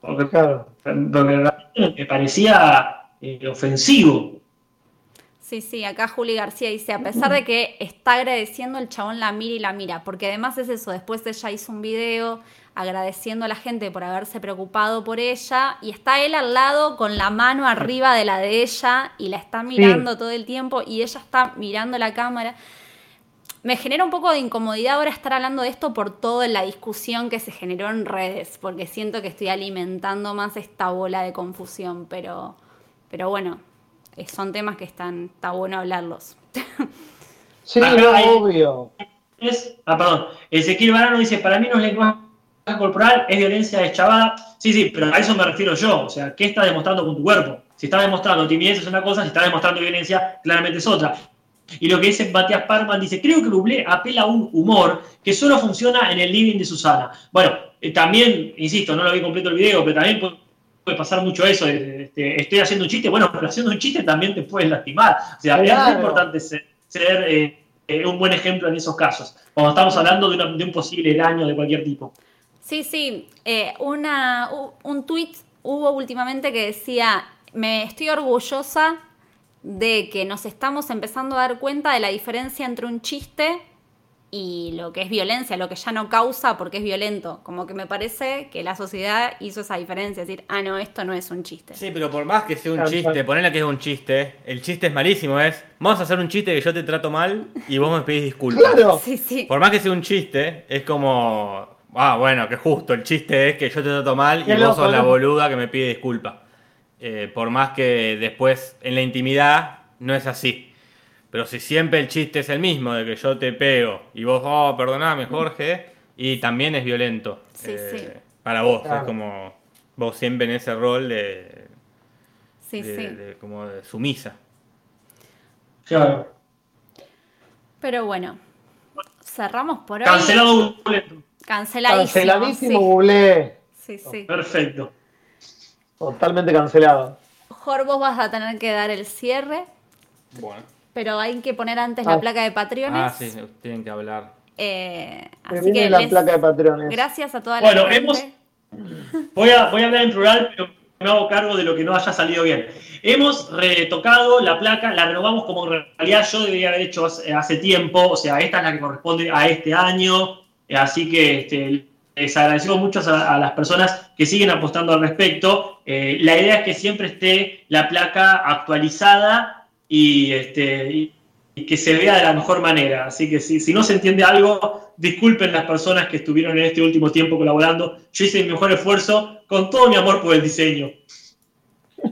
Porque, Claro. porque me parecía eh, ofensivo. Sí, sí, acá Juli García dice, a pesar de que está agradeciendo, el chabón la mira y la mira, porque además es eso, después ella hizo un video agradeciendo a la gente por haberse preocupado por ella, y está él al lado con la mano arriba de la de ella, y la está mirando todo el tiempo, y ella está mirando la cámara. Me genera un poco de incomodidad ahora estar hablando de esto por toda la discusión que se generó en redes, porque siento que estoy alimentando más esta bola de confusión, pero, pero bueno, eh, son temas que están, está bueno hablarlos. Sí, Acá no, hay- obvio. Es, ah, perdón. Ezequiel Barano dice, para mí no es lenguaje corporal, es violencia deschavada. Sí, sí, pero a eso me refiero yo. O sea, ¿qué estás demostrando con tu cuerpo? Si estás demostrando timidez es una cosa, si estás demostrando violencia, claramente es otra. Y lo que dice Matías Parman dice, creo que Bublé apela a un humor que solo funciona en el living de Susana. Bueno, eh, también, insisto, no lo vi completo el video, pero también puede, pasar mucho eso. de- estoy haciendo un chiste, bueno, pero haciendo un chiste también te puedes lastimar. O sea, es muy importante ser, ser, eh, eh, un buen ejemplo en esos casos. Cuando estamos hablando de, una- de un posible daño de cualquier tipo. Sí, sí, una, un tweet hubo últimamente que decía, me estoy orgullosa de que nos estamos empezando a dar cuenta de la diferencia entre un chiste y lo que es violencia, lo que ya no causa porque es violento. Como que me parece que la sociedad hizo esa diferencia, decir, ah, no, esto no es un chiste. Sí, pero por más que sea un Claro, chiste, claro. ponele que es un chiste, el chiste es malísimo, es, vamos a hacer un chiste que yo te trato mal y vos me pedís disculpas. Claro. Sí, sí. Por más que sea un chiste, es como, ah, bueno, que justo, el chiste es que yo te trato mal y vos loco, sos la boluda que me pide disculpas. Eh, por más que después en la intimidad no es así. Pero si siempre el chiste es el mismo, de que yo te pego y vos, oh, perdoname, Jorge, y también es violento. Sí, sí. Para vos, Claro. es como vos siempre en ese rol de, Sí, de- sí. de- como de sumisa. Claro. Pero bueno, cerramos por hoy. Cancelado. Canceladísimo. Canceladísimo, Bublé. Sí, sí. sí. Perfecto. Totalmente cancelado. Jor, vos vas a tener que dar el cierre, Bueno. pero hay que poner antes Ah. la placa de Patriones. Ah, sí, tienen que hablar. Eh, así viene que la les- placa de patrones. gracias a toda la Bueno, gente. hemos- Voy a, voy a hablar en plural, pero me hago cargo de lo que no haya salido bien. Hemos retocado la placa, la renovamos como en realidad yo debería haber hecho hace, hace tiempo, o sea, esta es la que corresponde a este año, así que este, les agradecemos mucho a, a las personas que siguen apostando al respecto. Eh, la idea es que siempre esté la placa actualizada y, este, y- y que se vea de la mejor manera. Así que si, si no se entiende algo, disculpen las personas que estuvieron en este último tiempo colaborando. Yo hice mi mejor esfuerzo con todo mi amor por el diseño.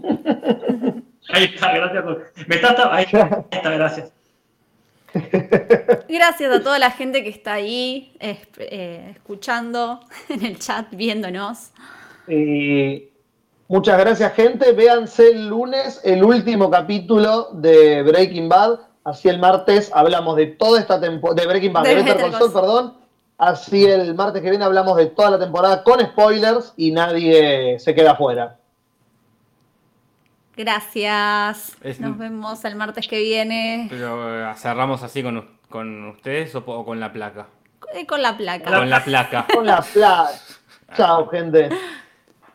Ahí está, gracias. por- Me está, ahí está, gracias. Gracias a toda la gente que está ahí eh, escuchando en el chat, viéndonos. Y muchas gracias, gente. Véanse el lunes el último capítulo de Breaking Bad. Así el martes hablamos de toda esta temporada. De Breaking Bad, De de, Better perdón. Así el martes que viene hablamos de toda la temporada con spoilers y nadie se queda afuera. Gracias. Es- Nos vemos el martes que viene Pero eh, cerramos así con, con ustedes o, o con la placa. eh, con la placa. Con la placa. Con la plata. Chao, gente.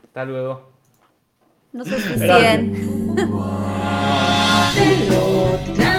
Hasta luego. No sé si siguen. Pelota